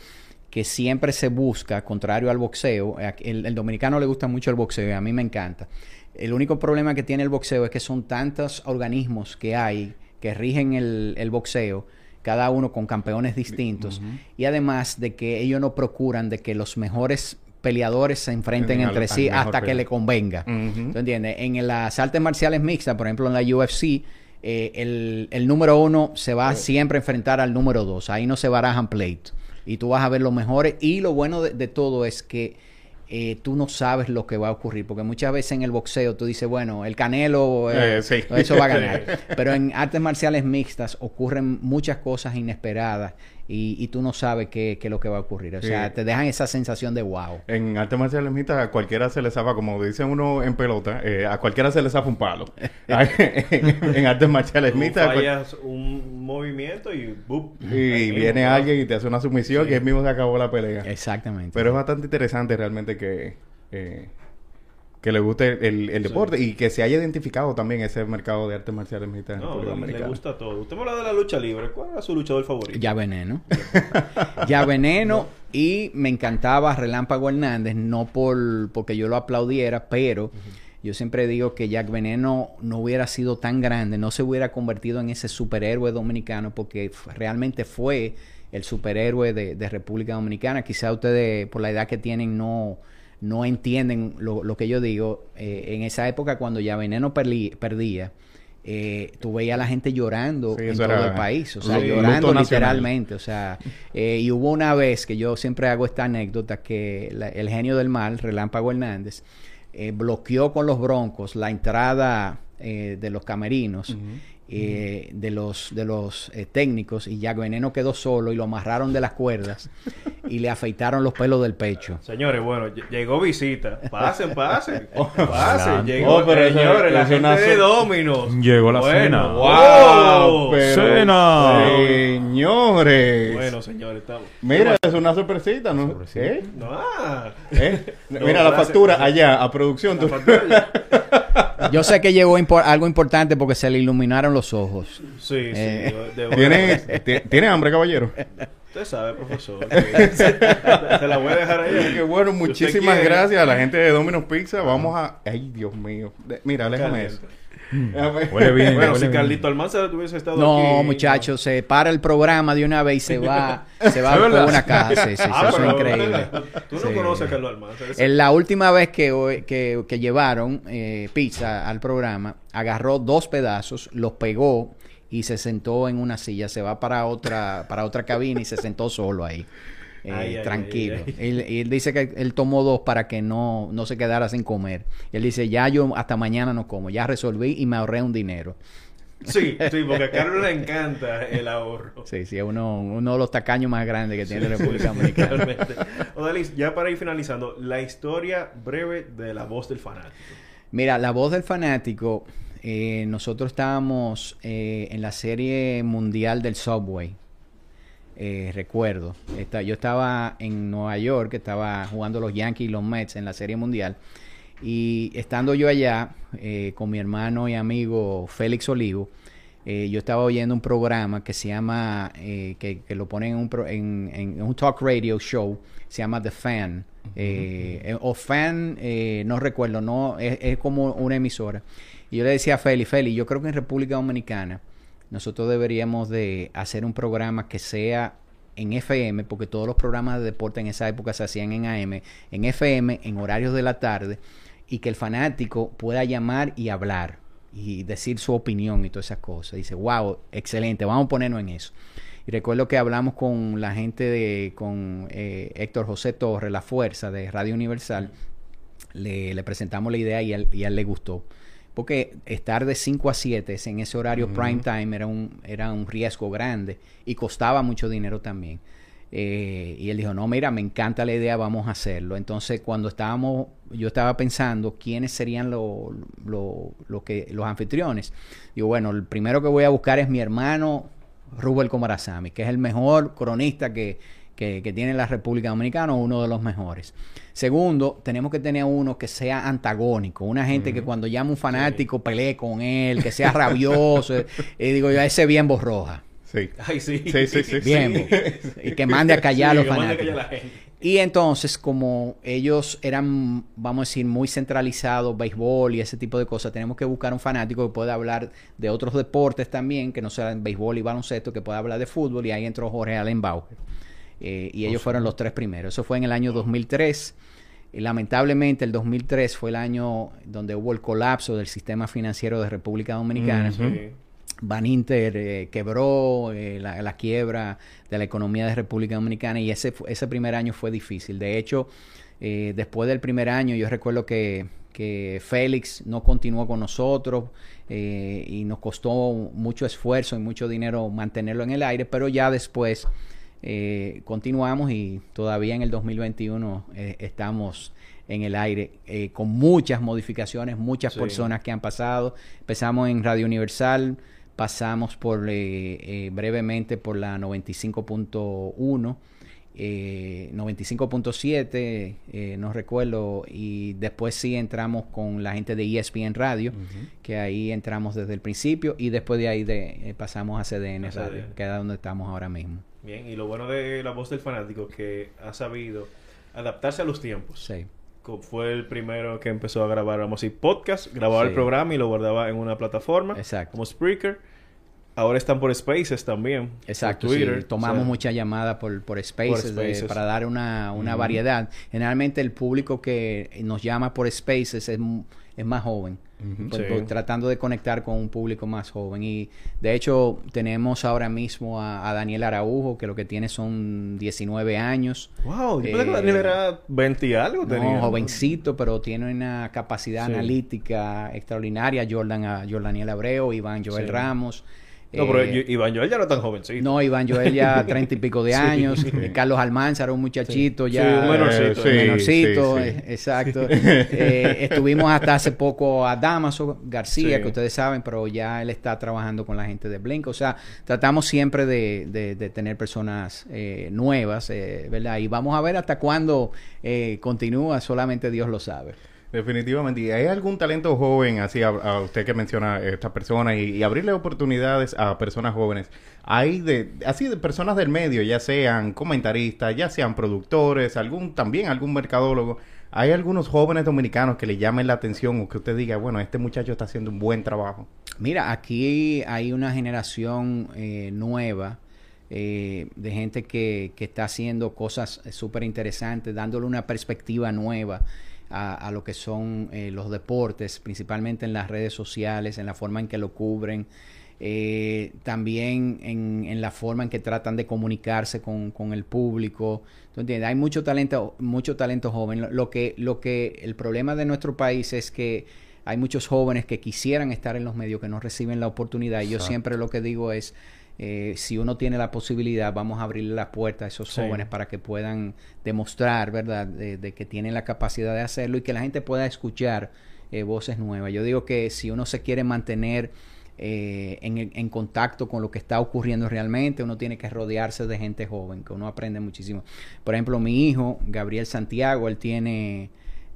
que siempre se busca, contrario al boxeo, el, el dominicano le gusta mucho el boxeo y a mí me encanta. El único problema que tiene el boxeo es que son tantos organismos que hay que rigen el, el boxeo, cada uno con campeones distintos, y además de que ellos no procuran de que los mejores peleadores se enfrenten entre al sí hasta que le convenga. Ujú. ¿Tú entiendes? En las artes marciales mixtas, por ejemplo en la UFC, eh, el, el número uno se va siempre a enfrentar al número dos. Ahí no se barajan pleito. Y tú vas a ver los mejores. Y lo bueno de, de todo es que eh, tú no sabes lo que va a ocurrir. Porque muchas veces en el boxeo tú dices, bueno, el canelo, eh, Eh, sí. eso va a ganar. Pero en artes marciales mixtas ocurren muchas cosas inesperadas. Y, y tú no sabes qué, qué es lo que va a ocurrir. O sea, te dejan esa sensación de wow. En arte marcial mixta a cualquiera se le zafa, como dice uno en pelota, eh, a cualquiera se le zafa un palo. en, en artes marciales Tú mixtas cual- fallas un movimiento y ¡bup! y viene mismo. alguien y te hace una sumisión Sí. y él mismo se acabó la pelea. Exactamente. Pero es bastante interesante realmente que, eh, que le guste el, el deporte y que se haya identificado también ese mercado de artes marciales mixtas en No, República le, gusta todo. Usted me habla de la lucha libre. ¿Cuál era su luchador favorito? Ya Veneno. ya Veneno. Y me encantaba Relámpago Hernández, no por porque yo lo aplaudiera, pero yo siempre digo que Jack Veneno no hubiera sido tan grande, no se hubiera convertido en ese superhéroe dominicano, porque realmente fue el superhéroe de, de República Dominicana. Quizá ustedes, por la edad que tienen, no, no entienden lo, lo que yo digo. Eh, en esa época, cuando ya Veneno perli- perdía, eh, tú veías a la gente llorando Sí, en todo era el país, o sea, llorando literalmente, o sea, eh, y hubo una vez que yo siempre hago esta anécdota que la- el genio del mal, Relámpago Hernández, eh, bloqueó con los Broncos la entrada de los camerinos. Eh, de los de los eh, técnicos y Jack Veneno quedó solo y lo amarraron de las cuerdas y le afeitaron los pelos del pecho. Señores, bueno, ll- llegó visita. Pasen, pasen. Pasen. adelante. Llegó, Oh, pero señores, la gente de Dominos. Llegó la Bueno, cena. ¡Wow! pero- ¡Cena! Señores. Bueno, señores, estamos. Mira, es una sorpresita, ¿no? Sorpresita. ¿Eh? No, ah. ¿Eh? No, Mira la gracias. factura allá, a producción. La factura ya- Yo sé que llegó impor- algo importante porque se le iluminaron los ojos. Sí, sí. Eh. de- de- ¿Tiene, ti- ¿Tiene hambre, caballero? Usted sabe, profesor. que- Se la voy a dejar ahí. Qué bueno, muchísimas gracias a la gente de Domino's Pizza. Vamos a... Ay, Dios mío. De- Mira, déjame eso. Caliente. Déjame- Huele bien. Bueno, huele si. Carlito Almanza hubiese estado No, aquí. muchachos, se para el programa de una vez y se va, se va ¿Es por verdad? una casa. Sí, sí, sí, Ah, eso es increíble. Tú no Sí. conoces a Carlos Almanza. En la última vez que, que, que llevaron eh, pizza al programa, agarró dos pedazos, los pegó y se sentó en una silla. Se va para otra, para otra cabina y se sentó solo ahí. Eh, Ay, tranquilo. ay, Él, y él dice que él tomó dos para que no, no se quedara sin comer. Y él dice, ya yo hasta mañana no como, ya resolví y me ahorré un dinero. Sí, sí, porque a Carlos le encanta el ahorro. Sí, sí, es uno, uno de los tacaños más grandes que tiene República Dominicana. Odalis, ya para ir finalizando, la historia breve de la voz del fanático. Mira, la voz del fanático, eh, nosotros estábamos eh, en la serie mundial del Subway. Eh, recuerdo, Esta- yo estaba en Nueva York, estaba jugando los Yankees y los Mets en la serie mundial. Y estando yo allá eh, con mi hermano y amigo Félix Olivo, eh, yo estaba oyendo un programa que se llama, eh, que, que lo ponen en un, pro- en, en un talk radio show, se llama The Fan. eh, o Fan, eh, no recuerdo, no es, es como una emisora. Y yo le decía a Félix, Félix, yo creo que en República Dominicana nosotros deberíamos de hacer un programa que sea en FM, porque todos los programas de deporte en esa época se hacían en AM, en FM, en horarios de la tarde, y que el fanático pueda llamar y hablar y decir su opinión y todas esas cosas. Dice, wow, excelente, vamos a ponernos en eso. Y recuerdo que hablamos con la gente de, con eh, Héctor José Torres, La Fuerza de Radio Universal, le, le presentamos la idea y a él, y a él le gustó. Porque estar de 5 a 7 en ese horario prime time era un, era un riesgo grande y costaba mucho dinero también. Eh, y él dijo, no, mira, me encanta la idea, vamos a hacerlo. Entonces, cuando estábamos, yo estaba pensando quiénes serían lo- lo- lo que, los anfitriones. Digo, bueno, el primero que voy a buscar es mi hermano Rubel Comarazami, que es el mejor cronista que, que, que tiene la República Dominicana, uno de los mejores. Segundo, tenemos que tener uno que sea antagónico, una gente que cuando llama un fanático pelee con él, que sea rabioso. y digo yo, ese bien borroja. Sí. Ay, sí. Sí, sí, sí. Bien, sí. y que mande a callar Sí, a los que mande a fanáticos. callar a la gente. Y entonces, como ellos eran, vamos a decir, muy centralizados, béisbol y ese tipo de cosas, tenemos que buscar un fanático que pueda hablar de otros deportes también, que no sean béisbol y baloncesto, que pueda hablar de fútbol, y ahí entró Jorge Allen Bauer. Eh, y ellos fueron los tres primeros. Eso fue en el año 2003. Y lamentablemente el 2003 fue el año donde hubo el colapso del sistema financiero de República Dominicana. Ujú. Sí. Baninter eh, quebró eh, la, la quiebra de la economía de República Dominicana y ese, ese primer año fue difícil. De hecho, eh, después del primer año yo recuerdo que, que Félix no continuó con nosotros eh, y nos costó mucho esfuerzo y mucho dinero mantenerlo en el aire, pero ya después eh, continuamos y todavía en el 2021 eh, estamos en el aire eh, con muchas modificaciones, muchas Sí. personas que han pasado. Empezamos en Radio Universal, pasamos por eh, eh, brevemente por la 95.1, eh, 95.7, eh, no recuerdo, y después sí entramos con la gente de ESPN Radio, que ahí entramos desde el principio, y después de ahí de, pasamos a CDN A Radio, CDN. que es donde estamos ahora mismo. Bien, y lo bueno de la voz del fanático que ha sabido adaptarse a los tiempos. Sí. Fue el primero que empezó a grabar, vamos a decir, podcast, grababa Sí. el programa y lo guardaba en una plataforma Exacto. como Spreaker. Ahora están por Spaces también. Exacto, sí. Twitter. Tomamos O sea, muchas llamadas por, por Spaces, de- Spaces. para dar una, una variedad. Generalmente el público que nos llama por Spaces es, es más joven, Sí. tratando de conectar con un público más joven. Y de hecho tenemos ahora mismo a, a Daniel Araujo, que lo que tiene son 19 años. Wow, yo Eh, pensé que Daniel era 20 y algo. tenía. No, jovencito, pero tiene una capacidad Sí. analítica extraordinaria. Jordan, a, Jordaniel Abreu, Iván Joel Sí. Ramos. No, pero eh, Iván Joel ya no es tan jovencito. no, Iván Joel ya treinta y pico de Sí. años. Eh, Carlos Almanzar, un muchachito Sí, ya. menorcito. Sí, menorcito, eh, exacto. Eh, estuvimos hasta hace poco a Damaso García, que ustedes saben, pero ya él está trabajando con la gente de Blink. O sea, tratamos siempre de, de- de tener personas eh, nuevas, eh, ¿verdad? Y vamos a ver hasta cuándo eh, continúa, solamente Dios lo sabe. Definitivamente. ¿Y hay algún talento joven, así a, usted que menciona a esta persona, y, y abrirle oportunidades a personas jóvenes? Hay de, así de personas del medio, ya sean comentaristas, ya sean productores, algún también algún mercadólogo. ¿Hay algunos jóvenes dominicanos que le llamen la atención o que usted diga, bueno, este muchacho está haciendo un buen trabajo? Mira, aquí hay una generación eh, nueva eh, de gente que, que está haciendo cosas súper interesantes, dándole una perspectiva nueva a, a lo que son eh, los deportes, principalmente en las redes sociales, en la forma en que lo cubren, eh, también en, en la forma en que tratan de comunicarse con, con el público. ¿Tú entiendes? Hay mucho talento, mucho talento joven. Lo, lo que, lo que el problema de nuestro país es que hay muchos jóvenes que quisieran estar en los medios que no reciben la oportunidad. Y yo siempre lo que digo es, eh, si uno tiene la posibilidad, vamos a abrirle la puerta a esos Sí. jóvenes para que puedan demostrar, ¿verdad?, de, de que tienen la capacidad de hacerlo y que la gente pueda escuchar eh, voces nuevas. Yo digo que si uno se quiere mantener eh, en, en contacto con lo que está ocurriendo realmente, uno tiene que rodearse de gente joven, que uno aprende muchísimo. Por ejemplo, mi hijo, Gabriel Santiago, él tiene...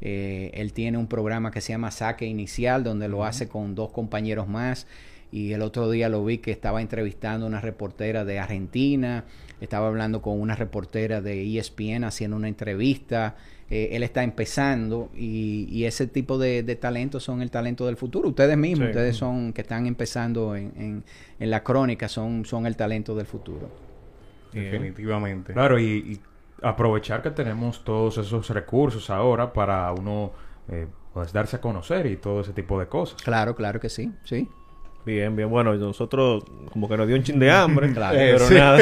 Eh, él tiene un programa que se llama Saque Inicial, donde lo hace con dos compañeros más. Y el otro día lo vi que estaba entrevistando a una reportera de Argentina, estaba hablando con una reportera de ESPN haciendo una entrevista. Eh, él está empezando y, y ese tipo de, de talentos son el talento del futuro. Ustedes mismos, Sí. ustedes son que están empezando en, en- en la crónica, son, son el talento del futuro. Bien. Definitivamente. Claro, y, y aprovechar que tenemos todos esos recursos ahora para uno eh, pues darse a conocer y todo ese tipo de cosas. Claro, claro que sí, sí. Bien, bien. Bueno, nosotros como que nos dio un chin de hambre. Claro. Pero Sí. nada.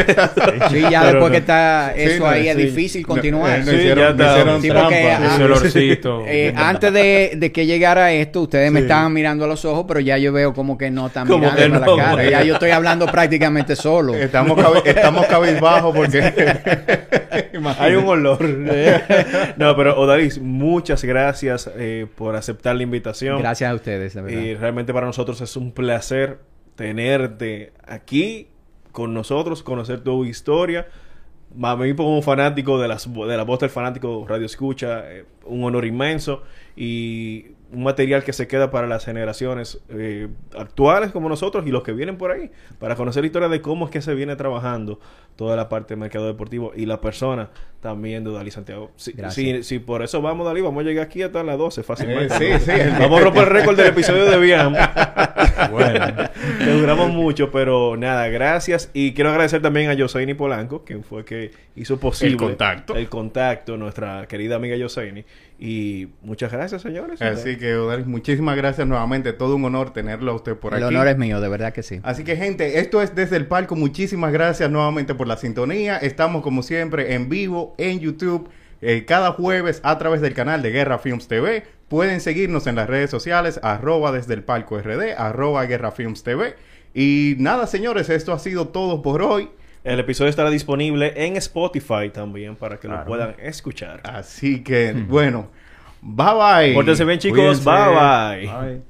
Sí, ya Pero después no. que está Sí, eso no, ahí es difícil No, continuar. eh, Sí, no hicieron, ya está. hicieron Sí, trampa. porque, ah, olorcito. Eh, antes de, de que llegara esto, ustedes me estaban mirando a los ojos, pero ya yo veo como que no están Como mirando a la cara. Ya yo estoy hablando prácticamente solo. Estamos, cabe- estamos cabizbajos porque... Hay un olor. no, pero Odalis, muchas gracias eh, por aceptar la invitación. Gracias a ustedes, de verdad. Y realmente para nosotros es un placer tenerte aquí con nosotros, conocer tu historia. A mí como fanático de, las, de la voz del fanático Radio Escucha, eh, un honor inmenso y un material que se queda para las generaciones eh, actuales como nosotros y los que vienen por ahí, para conocer la historia de cómo es que se viene trabajando toda la parte del mercado deportivo y la persona también de Dalí Santiago. Si, si, si por eso vamos, Dalí, vamos a llegar aquí hasta las 12 fácilmente. Eh, sí, sí. Vamos a romper el récord del episodio de Viam. Bueno. que duramos mucho, pero nada, gracias. Y quiero agradecer también a Yoseini Polanco, quien fue que hizo posible El contacto. el contacto, nuestra querida amiga Yoseini. Y muchas gracias, señores. Así que, Odalis, muchísimas gracias nuevamente. Todo un honor tenerlo a usted por El aquí. honor es mío, de verdad que sí. Así que, gente, esto es Desde el Palco. Muchísimas gracias nuevamente por la sintonía. Estamos, como siempre, en vivo en YouTube eh, cada jueves a través del canal de Guerra Films TV. Pueden seguirnos en las redes sociales, arroba desde el palco RD, arroba Guerra Films TV. Y nada, señores, esto ha sido todo por hoy. El episodio estará disponible en Spotify también para que lo puedan escuchar. Así que, bueno, bye bye. Pórtense bien, chicos. Cuídense. Bye bye. Bye.